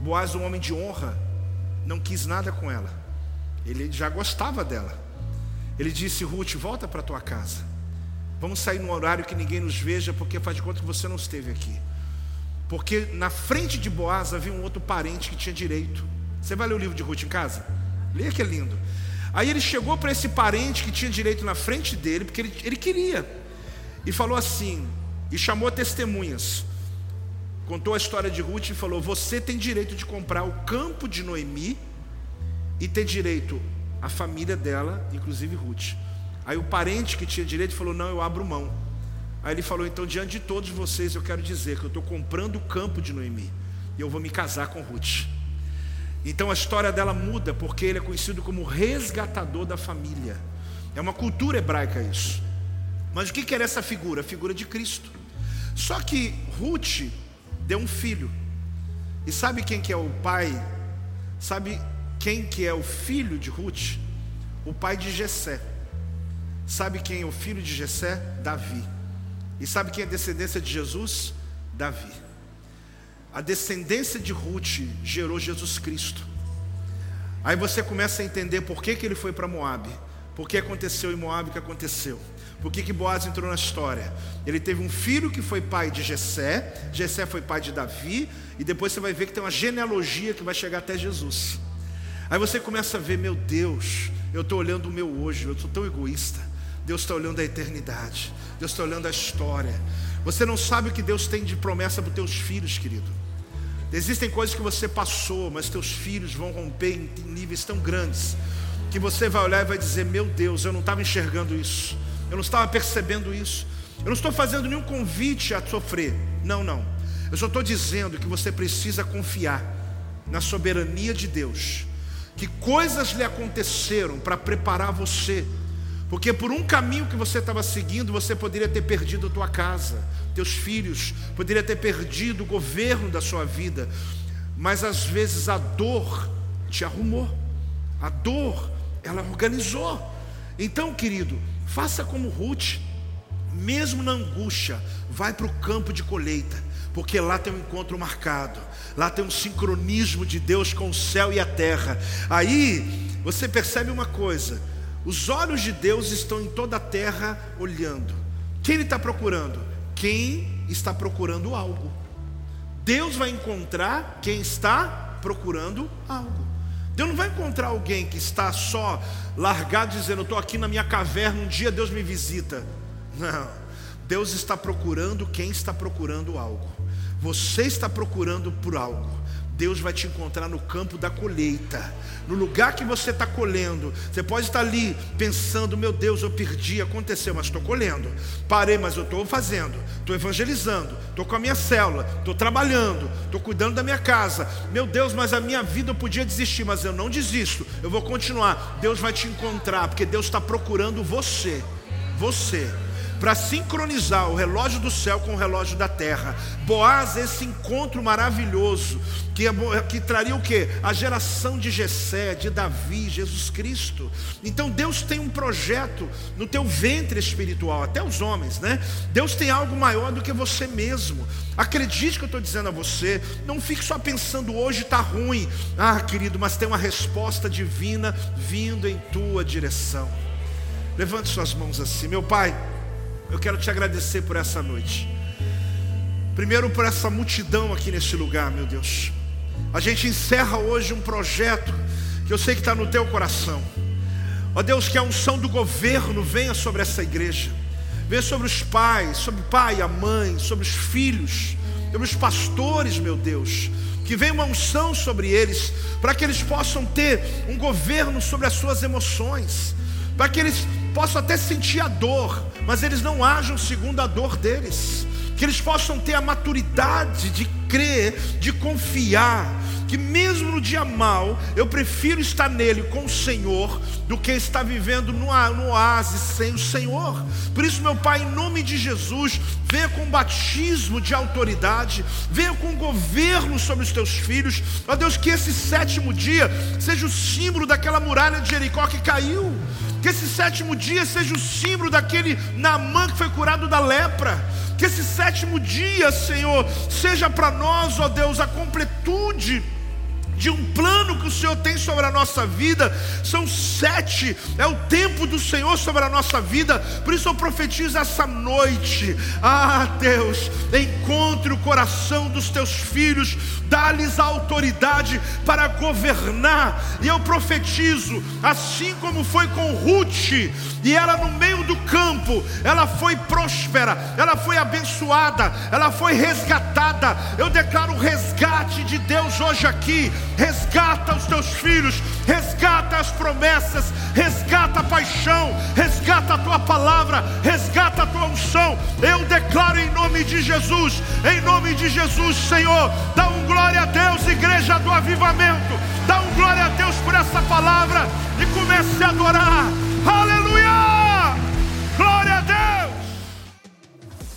Boaz, um homem de honra, não quis nada com ela. Ele já gostava dela. Ele disse: Ruth, volta para tua casa. Vamos sair num horário que ninguém nos veja, porque faz de conta que você não esteve aqui. Porque na frente de Boaz havia um outro parente que tinha direito. Você vai ler o livro de Ruth em casa? Leia que é lindo. Aí ele chegou para esse parente que tinha direito na frente dele, porque ele, ele queria, e falou assim: e chamou testemunhas. Contou a história de Ruth e falou: Você tem direito de comprar o campo de Noemi e ter direito a família dela, inclusive Ruth. Aí o parente que tinha direito falou: Não, eu abro mão. Aí ele falou: Então, diante de todos vocês, eu quero dizer que eu estou comprando o campo de Noemi e eu vou me casar com Ruth. Então a história dela muda porque ele é conhecido como resgatador da família. É uma cultura hebraica isso. Mas o que era essa figura? A figura de Cristo. Só que Ruth deu um filho. E sabe quem que é o pai? Sabe quem que é o filho de Ruth? O pai de Jessé. Sabe quem é o filho de Jessé? Davi. E sabe quem é a descendência de Jesus? Davi. A descendência de Ruth gerou Jesus Cristo. Aí você começa a entender por que, que ele foi para Moab. Por que aconteceu em Moab o que aconteceu. Por que, que Boaz entrou na história? Ele teve um filho que foi pai de Jessé, Jessé foi pai de Davi, e depois você vai ver que tem uma genealogia que vai chegar até Jesus. Aí você começa a ver, meu Deus, eu estou olhando o meu hoje, eu sou tão egoísta. Deus está olhando a eternidade, Deus está olhando a história. Você não sabe o que Deus tem de promessa para os teus filhos, querido. Existem coisas que você passou, mas teus filhos vão romper em níveis tão grandes que você vai olhar e vai dizer: Meu Deus, eu não estava enxergando isso, eu não estava percebendo isso, eu não estou fazendo nenhum convite a sofrer. Não, não. Eu só estou dizendo que você precisa confiar na soberania de Deus, que coisas lhe aconteceram para preparar você porque por um caminho que você estava seguindo, você poderia ter perdido a tua casa, teus filhos, poderia ter perdido o governo da sua vida. Mas às vezes a dor te arrumou. A dor, ela organizou. Então, querido, faça como Ruth, mesmo na angústia, vai para o campo de colheita, porque lá tem um encontro marcado, lá tem um sincronismo de Deus com o céu e a terra. Aí você percebe uma coisa: os olhos de Deus estão em toda a terra olhando. Quem Ele está procurando? Quem está procurando algo. Deus vai encontrar quem está procurando algo. Deus não vai encontrar alguém que está só largado dizendo: Estou aqui na minha caverna, um dia Deus me visita. Não. Deus está procurando quem está procurando algo. Você está procurando por algo. Deus vai te encontrar no campo da colheita, no lugar que você está colhendo. Você pode estar ali pensando: meu Deus, eu perdi, aconteceu, mas estou colhendo. Parei, mas eu estou fazendo, estou evangelizando, estou com a minha célula, estou trabalhando, estou cuidando da minha casa. Meu Deus, mas a minha vida eu podia desistir, mas eu não desisto, eu vou continuar. Deus vai te encontrar, porque Deus está procurando você. Você para sincronizar o relógio do céu com o relógio da terra. Boaz, esse encontro maravilhoso, que, é, que traria o que? A geração de Jessé, de Davi, Jesus Cristo. Então Deus tem um projeto no teu ventre espiritual, até os homens, né? Deus tem algo maior do que você mesmo. Acredite que eu estou dizendo a você, não fique só pensando hoje está ruim. Ah, querido, mas tem uma resposta divina vindo em tua direção. Levante suas mãos assim, meu Pai eu quero te agradecer por essa noite. Primeiro, por essa multidão aqui neste lugar, meu Deus. A gente encerra hoje um projeto que eu sei que está no teu coração. Ó Deus, que a unção do governo venha sobre essa igreja, venha sobre os pais, sobre o pai a mãe, sobre os filhos, sobre os pastores, meu Deus. Que venha uma unção sobre eles, para que eles possam ter um governo sobre as suas emoções, para que eles possam até sentir a dor, mas eles não ajam segundo a dor deles. Que eles possam ter a maturidade de crer, de confiar, que mesmo no dia mal, eu prefiro estar nele com o Senhor do que estar vivendo no, no oásis sem o Senhor. Por isso, meu Pai, em nome de Jesus, venha com batismo de autoridade, venha com governo sobre os teus filhos. Ó Deus, que esse sétimo dia seja o símbolo daquela muralha de Jericó que caiu. Que esse sétimo dia seja o símbolo daquele Naamã que foi curado da lepra. Que esse sétimo dia, Senhor, seja para nós, ó Deus, a completude de um plano que o Senhor tem sobre a nossa vida. São sete, é o tempo do Senhor sobre a nossa vida. Por isso eu profetizo essa noite. Ah, Deus, encontre o coração dos teus filhos, dá-lhes a autoridade para governar. E eu profetizo, assim como foi com Ruth, e ela no meio do campo, ela foi próspera, ela foi abençoada, ela foi resgatada. Eu declaro o resgate de Deus hoje aqui resgata os teus filhos, resgata as promessas, resgata a paixão, resgata a tua palavra, resgata a tua unção. Eu declaro em nome de Jesus, em nome de Jesus, Senhor, dá um glória a Deus, igreja do avivamento, dá um glória a Deus por essa palavra e comece a adorar. Aleluia!